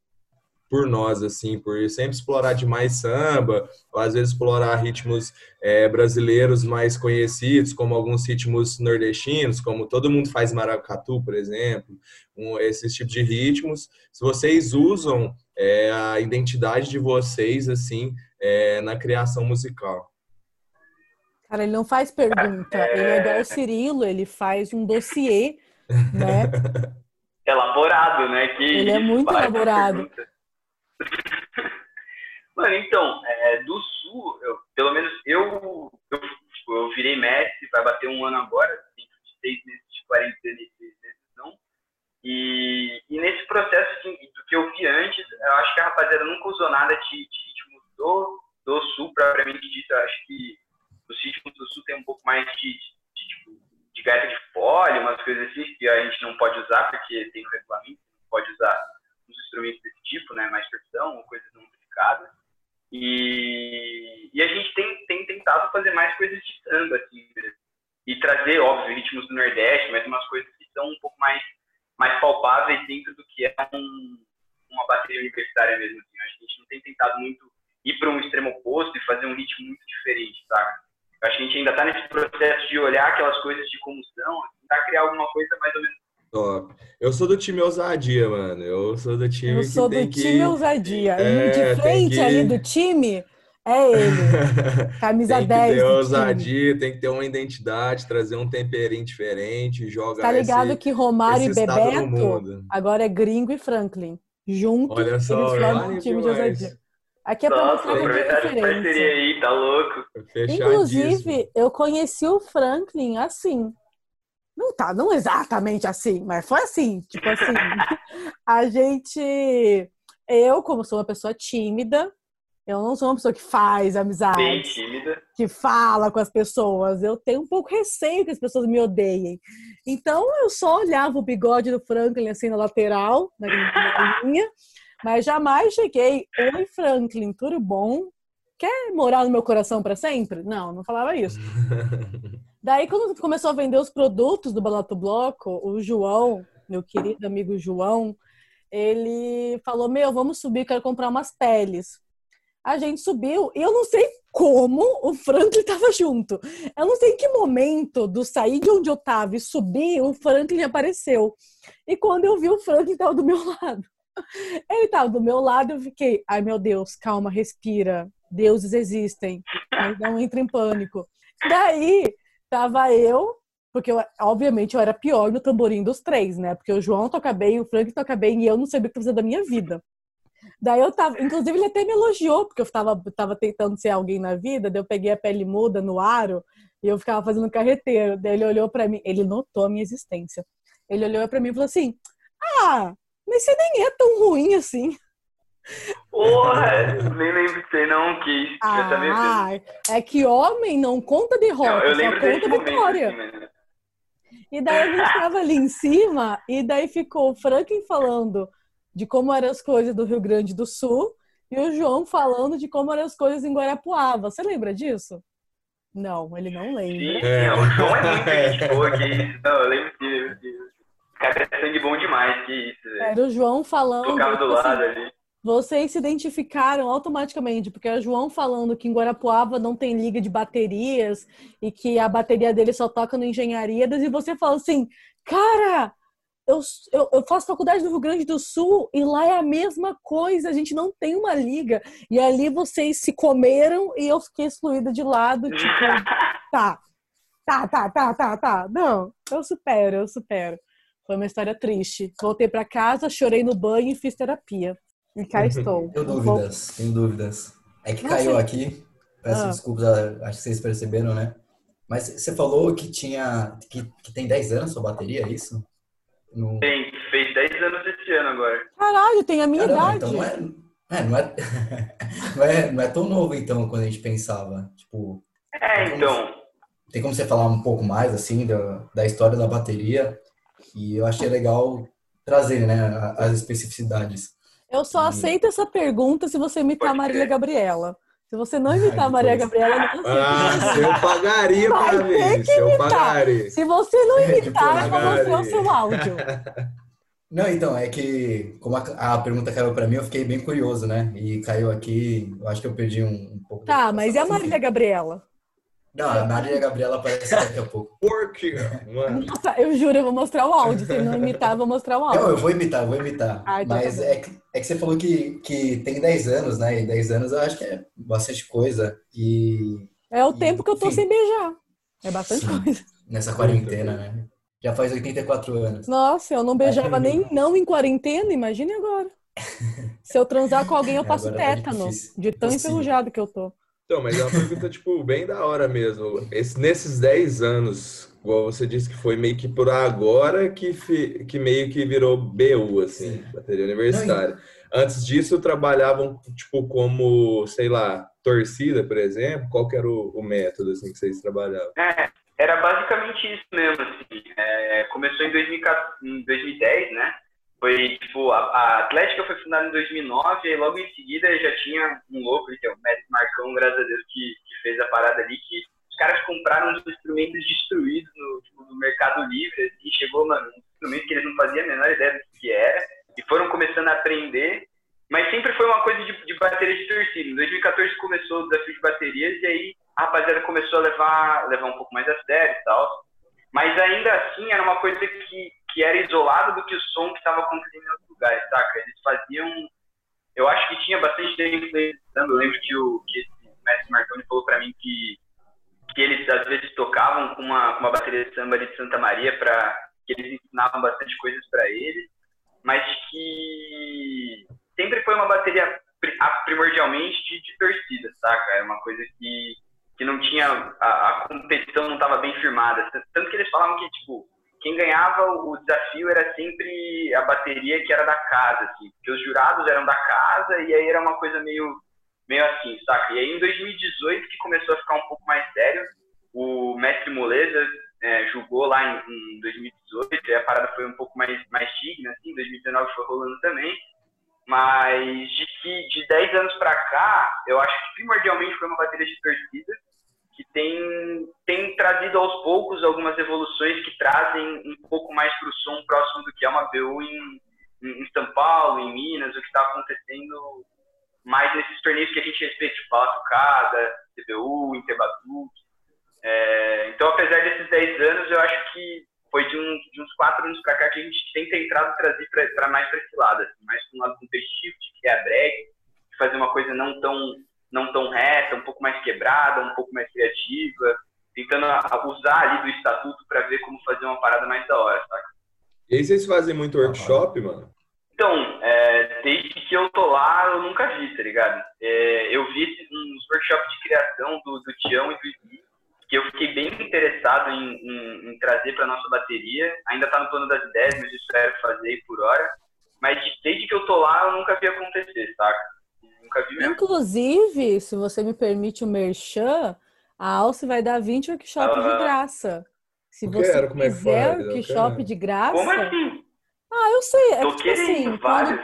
Speaker 3: por nós assim por sempre explorar demais samba ou às vezes explorar ritmos é, brasileiros mais conhecidos como alguns ritmos nordestinos como todo mundo faz maracatu por exemplo um, esses tipos de ritmos se vocês usam é, a identidade de vocês assim é, na criação musical
Speaker 2: Cara, ele não faz pergunta. Ele é igual o Cirilo, ele faz um dossiê, né?
Speaker 6: Elaborado, né? Que
Speaker 2: Ele é muito elaborado.
Speaker 6: pergunta. Mano, então, é, do Sul, eu, pelo menos eu, eu, tipo, eu virei mestre, vai bater um ano agora, dentro de seis meses de quarentena e seis meses não. E, e nesse processo assim, do que eu vi antes, eu acho que a rapaziada nunca usou nada de, de ritmo do, do Sul, propriamente dito. Eu acho que os ritmos do Sul tem um pouco mais de, de, tipo, de gigante de folha, umas coisas assim que a gente não pode usar porque tem um regulamento, não pode usar uns instrumentos desse tipo, né, mais percussão, coisas não amplificadas. E, e a gente tem, tem tentado fazer mais coisas de samba, assim, e trazer, óbvio, ritmos do Nordeste, mas umas coisas que são um pouco mais, mais palpáveis dentro do que é um, uma bateria universitária mesmo. Assim. Acho que a gente não tem tentado muito ir para um extremo oposto e fazer um ritmo muito diferente, saca? Acho que a gente ainda está nesse processo de olhar aquelas coisas de combustão, tentar criar alguma coisa mais ou menos
Speaker 3: Top. Eu sou do time ousadia, mano. Eu sou do time
Speaker 2: Eu
Speaker 3: que
Speaker 2: sou
Speaker 3: tem
Speaker 2: do
Speaker 3: que...
Speaker 2: time ousadia.
Speaker 3: É,
Speaker 2: e de frente
Speaker 3: que-
Speaker 2: ali do time é ele. Camisa
Speaker 3: tem que
Speaker 2: 10
Speaker 3: ter
Speaker 2: do time.
Speaker 3: ousadia, tem que ter uma identidade, trazer um temperinho diferente, jogar
Speaker 2: Tá ligado
Speaker 3: esse,
Speaker 2: que Romário e Bebeto agora é Gringo e Franklin. Junto,
Speaker 3: Olha só,
Speaker 2: eles formam um time de
Speaker 3: demais.
Speaker 2: ousadia. Aqui é pra
Speaker 6: Nossa,
Speaker 2: mostrar que
Speaker 6: parceria
Speaker 2: referência.
Speaker 6: aí, tá louco.
Speaker 2: Inclusive, eu conheci o Franklin assim. Não tá, não exatamente assim, mas foi assim. Tipo assim, a gente. Eu, como sou uma pessoa tímida, eu não sou uma pessoa que faz
Speaker 6: Bem
Speaker 2: amizade,
Speaker 6: tímida.
Speaker 2: que fala com as pessoas. Eu tenho um pouco receio que as pessoas me odeiem. Então, eu só olhava o bigode do Franklin assim na lateral, na na linha, mas jamais cheguei. Oi, Franklin, tudo bom? Quer morar no meu coração para sempre? Não, não falava isso. Daí, quando começou a vender os produtos do Balato Bloco, o João, meu querido amigo João, ele falou: Meu, vamos subir, quero comprar umas peles. A gente subiu e eu não sei como o Franklin estava junto. Eu não sei em que momento do sair de onde eu estava e subir, o Franklin apareceu. E quando eu vi o Franklin estava do meu lado. Ele estava do meu lado, eu fiquei, ai meu Deus, calma, respira. Deuses existem, não entre em pânico. Daí tava eu, porque eu, obviamente eu era pior no tamborim dos três, né? Porque o João toca bem, o Frank toca bem e eu não sabia o que fazer da minha vida. Daí eu tava, inclusive ele até me elogiou, porque eu tava, tava tentando ser alguém na vida, daí eu peguei a pele muda no aro e eu ficava fazendo carreteiro. Daí ele olhou pra mim, ele notou a minha existência. Ele olhou pra mim e falou assim: Ah, mas você nem é tão ruim assim.
Speaker 6: Porra, nem lembro de você não, que mesmo.
Speaker 2: Ah, é que homem não conta
Speaker 6: Não,
Speaker 2: derrota,
Speaker 6: eu
Speaker 2: só conta
Speaker 6: momento,
Speaker 2: vitória.
Speaker 6: assim.
Speaker 2: E daí a gente tava ali em cima, e daí ficou o Franklin falando de como eram as coisas do Rio Grande do Sul, e o João falando de como eram as coisas em Guarapuava. Você lembra disso? Não, ele não
Speaker 6: Sim,
Speaker 2: lembra.
Speaker 3: É.
Speaker 6: não, o João é muito gente boa, que isso. Não, eu lembro que que- o cara é sangue bom demais, que isso.
Speaker 2: Era o João falando.
Speaker 6: Tocava do
Speaker 2: tipo assim,
Speaker 6: lado ali.
Speaker 2: Vocês se identificaram automaticamente, porque é o João falando que em Guarapuava não tem liga de baterias e que a bateria dele só toca no Engenharias, e você fala assim, cara, eu, eu, eu faço faculdade no Rio Grande do Sul e lá é a mesma coisa, a gente não tem uma liga. E ali vocês se comeram e eu fiquei excluída de lado, tipo, tá, tá, tá, tá, tá, tá. Não, eu supero, eu supero. Foi uma história triste. Voltei pra casa, chorei no banho e fiz terapia. E cá estou.
Speaker 4: Tenho
Speaker 2: Um pouco-
Speaker 4: dúvidas, tenho dúvidas. É que
Speaker 2: Nossa.
Speaker 4: caiu aqui, peço
Speaker 2: Ah.
Speaker 4: desculpas, acho que vocês perceberam, né? Mas você falou que tinha, que, que tem 10 anos sua bateria, é isso? No...
Speaker 6: Tem, fez 10 anos esse ano agora.
Speaker 2: Caralho, tem a minha
Speaker 4: Caramba,
Speaker 2: idade.
Speaker 4: então não é, é, não, é, não, é, não é tão novo, então, quando a gente pensava. Tipo,
Speaker 6: É, então,
Speaker 4: tem como você falar um pouco mais, assim, da, da história da bateria? E eu achei legal trazer, né, as especificidades.
Speaker 2: Eu só
Speaker 4: Hum.
Speaker 2: aceito essa pergunta se você imitar a Marília
Speaker 6: crer.
Speaker 2: Gabriela. Se você não imitar a Maria. Gabriela, eu não aceito.
Speaker 3: Ah, se eu pagaria
Speaker 2: Vai
Speaker 3: pra
Speaker 2: ter
Speaker 3: ver,
Speaker 2: que
Speaker 3: se eu pagaria.
Speaker 2: Se você não imitar, eu vou mostrar o seu áudio.
Speaker 4: Não, então, é que como a, a pergunta caiu pra mim, eu fiquei bem curioso, né? E caiu aqui, eu acho que eu perdi um, um pouco.
Speaker 2: Tá, mas e a Marília Gabriela?
Speaker 4: Não, a Marília Gabriela aparece daqui a pouco.
Speaker 3: Porque, mano,
Speaker 2: Nossa, eu juro, eu vou mostrar o áudio. Se ele não imitar, eu vou mostrar o
Speaker 4: Não,
Speaker 2: áudio.
Speaker 4: eu vou imitar, eu vou imitar. Mas
Speaker 2: tá bom.
Speaker 4: é que, é que você falou que, que tem 10 anos, né? E 10 anos eu acho que é bastante coisa. E
Speaker 2: É o tempo que eu tô
Speaker 4: Enfim.
Speaker 2: sem beijar. É bastante
Speaker 4: Sim.
Speaker 2: coisa.
Speaker 4: nessa quarentena, né? Já faz 84 anos.
Speaker 2: Nossa, eu não beijava
Speaker 4: Ai,
Speaker 2: nem não em quarentena, imagine agora. Se eu transar com alguém, eu
Speaker 4: É,
Speaker 2: passo
Speaker 4: agora tá
Speaker 2: tétano, de tão enferrujado que eu tô.
Speaker 3: Então, mas é uma pergunta, tipo, bem da hora mesmo. Esse- nesses 10 anos, igual você disse que foi meio que por agora que, fi- que meio que virou BU, assim,
Speaker 4: Sim.
Speaker 3: bateria universitária. Antes disso, trabalhavam, tipo, como, sei lá, torcida, por exemplo? Qual que era o, o método, assim, que vocês trabalhavam?
Speaker 6: é, era basicamente isso mesmo, assim. É, começou em, 2014, em 2010, né? Foi, tipo, a, a, Atlética foi fundada em 2009 e logo em seguida já tinha um louco, que é o Mestre Marcão, graças a Deus, que, que fez a parada ali, que os caras compraram uns instrumentos destruídos no, tipo, no Mercado Livre, assim, chegou, mano, um instrumento que eles não faziam a menor ideia do que era, e foram começando a aprender, mas sempre foi uma coisa de, de bateria de torcida. Em 2014 começou o desafio de baterias, e aí a rapaziada começou a levar, levar um pouco mais a sério e tal. Mas ainda assim era uma coisa que, que era isolada do que o som que estava acontecendo em outros lugares, saca? Eles faziam. Eu acho que tinha bastante influenciando. Eu lembro que o, que esse mestre Marconi falou para mim que, que eles às vezes tocavam com uma, uma bateria de samba de Santa Maria para que eles ensinavam bastante coisas para eles, mas que sempre foi uma bateria primordialmente de, de torcida, saca? É uma coisa que que não tinha a, a competição não estava bem firmada. Tanto que eles falavam que tipo quem ganhava o desafio era sempre a bateria que era da casa, assim, porque os jurados eram da casa e aí era uma coisa meio meio assim, saca? E aí em 2018 que começou a ficar um pouco mais sério, o mestre Moleza é, julgou lá em, em 2018, e a parada foi um pouco mais mais digna, assim, 2019 foi rolando também. Mas de de 10 anos para cá, eu acho que primordialmente foi uma bateria de torcida que tem, tem trazido aos poucos algumas evoluções que trazem um pouco mais para o som próximo do que é uma BU em, em, São Paulo, em Minas, o que está acontecendo mais nesses torneios que a gente respeita, tipo Batucada, CBU, Interbatuque. É, então, apesar desses 10 anos, eu acho que foi de, um, de uns 4 anos para cá que a gente tem tentado trazer para mais para esse lado, assim, mais para um lado competitivo, de criar break, de fazer uma coisa não tão não tão reta, um pouco mais quebrada, um pouco mais criativa, tentando usar ali do estatuto para ver como fazer uma parada mais da hora, saca?
Speaker 3: E aí vocês fazem muito workshop, mano?
Speaker 6: Então, é, desde que eu tô lá, eu nunca vi, tá ligado? É, eu vi uns workshops de criação do, do Tião e do Isi, que eu fiquei bem interessado em, em, em trazer para nossa bateria. Ainda tá no plano das ideias, mas espero fazer por hora. Mas desde que eu tô lá, eu nunca vi acontecer, saca? Nunca vi mesmo.
Speaker 2: Inclusive, se você me permite o merchan, a Alce vai dar 20 workshops de graça. Se você quero, é quiser é workshop de graça.
Speaker 6: Como assim?
Speaker 2: Ah, eu sei. É tipo assim, quando,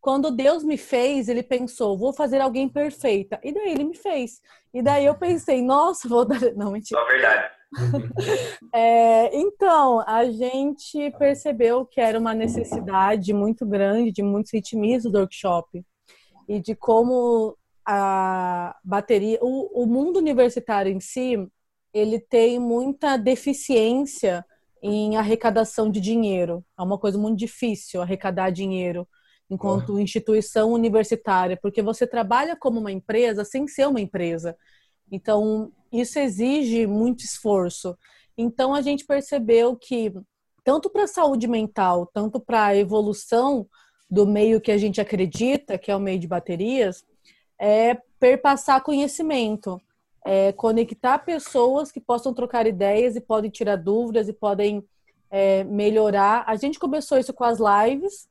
Speaker 2: quando, Deus me fez, ele pensou, vou fazer alguém perfeita. E daí ele me fez. E daí eu pensei, nossa, vou dar. Não, mentira.
Speaker 6: Só verdade.
Speaker 2: é, então, a gente percebeu que era uma necessidade muito grande de muitos ritmismos do workshop e de como a bateria, o, o mundo universitário em si, ele tem muita deficiência em arrecadação de dinheiro. É uma coisa muito difícil arrecadar dinheiro enquanto oh. instituição universitária, porque você trabalha como uma empresa sem ser uma empresa. Então, isso exige muito esforço. Então, a gente percebeu que, tanto para a saúde mental, tanto para a evolução do meio que a gente acredita, que é o meio de baterias, é perpassar conhecimento, é conectar pessoas que possam trocar ideias e podem tirar dúvidas e podem é, melhorar. A gente começou isso com as lives,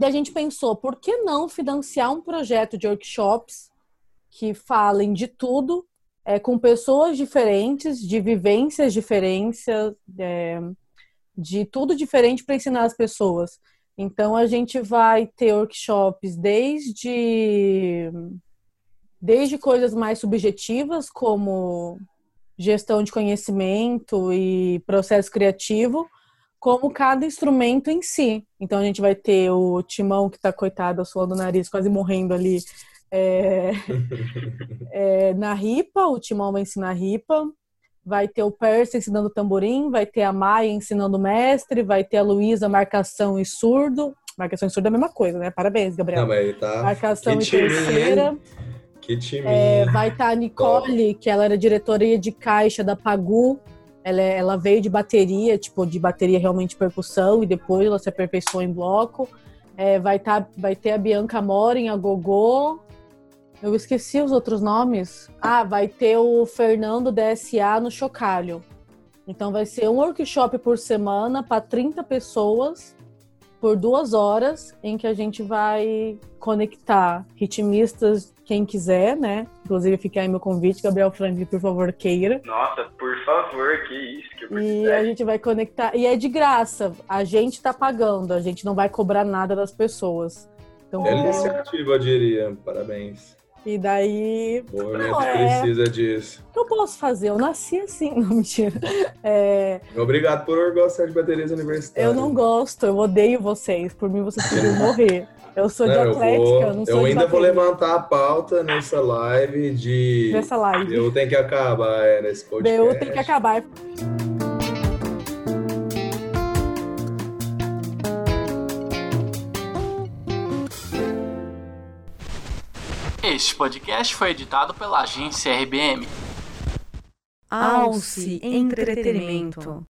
Speaker 2: e a gente pensou, por que não financiar um projeto de workshops que falem de tudo, é, com pessoas diferentes, de vivências diferentes, é, de tudo diferente para ensinar as pessoas. Então a gente vai ter workshops desde desde coisas mais subjetivas como gestão de conhecimento e processo criativo, como cada instrumento em si. Então a gente vai ter o Timão que está coitado, suando o nariz, quase morrendo ali é, é, na ripa. O Timão vai ensinar ripa vai ter o Percy ensinando tamborim, vai ter a Maia ensinando mestre, vai ter a Luísa marcação e surdo. Marcação e surdo é a mesma coisa, né? Parabéns, Gabriel.
Speaker 3: Não, mas tá...
Speaker 2: Marcação que e terceira.
Speaker 3: Que time.
Speaker 2: É, vai estar tá a Nicole, Top. que ela era diretoria de caixa da Pagu. Ela, é, ela veio de bateria, tipo, de bateria realmente percussão, e depois ela se aperfeiçoou em bloco. É, vai, tá, vai ter a Bianca Morin, a Gogô, eu esqueci os outros nomes. Ah, vai ter o Fernando DSA no Chocalho. Então vai ser um workshop por semana para 30 pessoas por duas horas em que a gente vai conectar ritmistas, quem quiser, né? Inclusive fica aí meu convite, Gabriel Franklin, por favor, queira.
Speaker 6: Nossa, por favor, que isso, que
Speaker 2: E a gente vai conectar. E é de graça. A gente tá pagando, a gente não vai cobrar nada das pessoas. Então,
Speaker 3: Bela iniciativa, eu diria. Parabéns.
Speaker 2: E daí,
Speaker 3: O movimento
Speaker 2: Não, é-
Speaker 3: precisa disso.
Speaker 2: o que eu posso fazer? Eu nasci assim, não mentira. É,
Speaker 3: Obrigado por gostar de baterias universitárias.
Speaker 2: eu não gosto, eu odeio vocês. Por mim, vocês podiam morrer. Eu sou de
Speaker 3: Não, eu
Speaker 2: atlética,
Speaker 3: vou-
Speaker 2: eu não sou
Speaker 3: Eu
Speaker 2: de
Speaker 3: ainda vou levantar a pauta nessa live de.
Speaker 2: Nessa live.
Speaker 3: Eu tenho que acabar é, nesse podcast.
Speaker 2: Eu tenho que acabar.
Speaker 1: Este podcast foi editado pela agência RBM.
Speaker 7: Alce Entretenimento.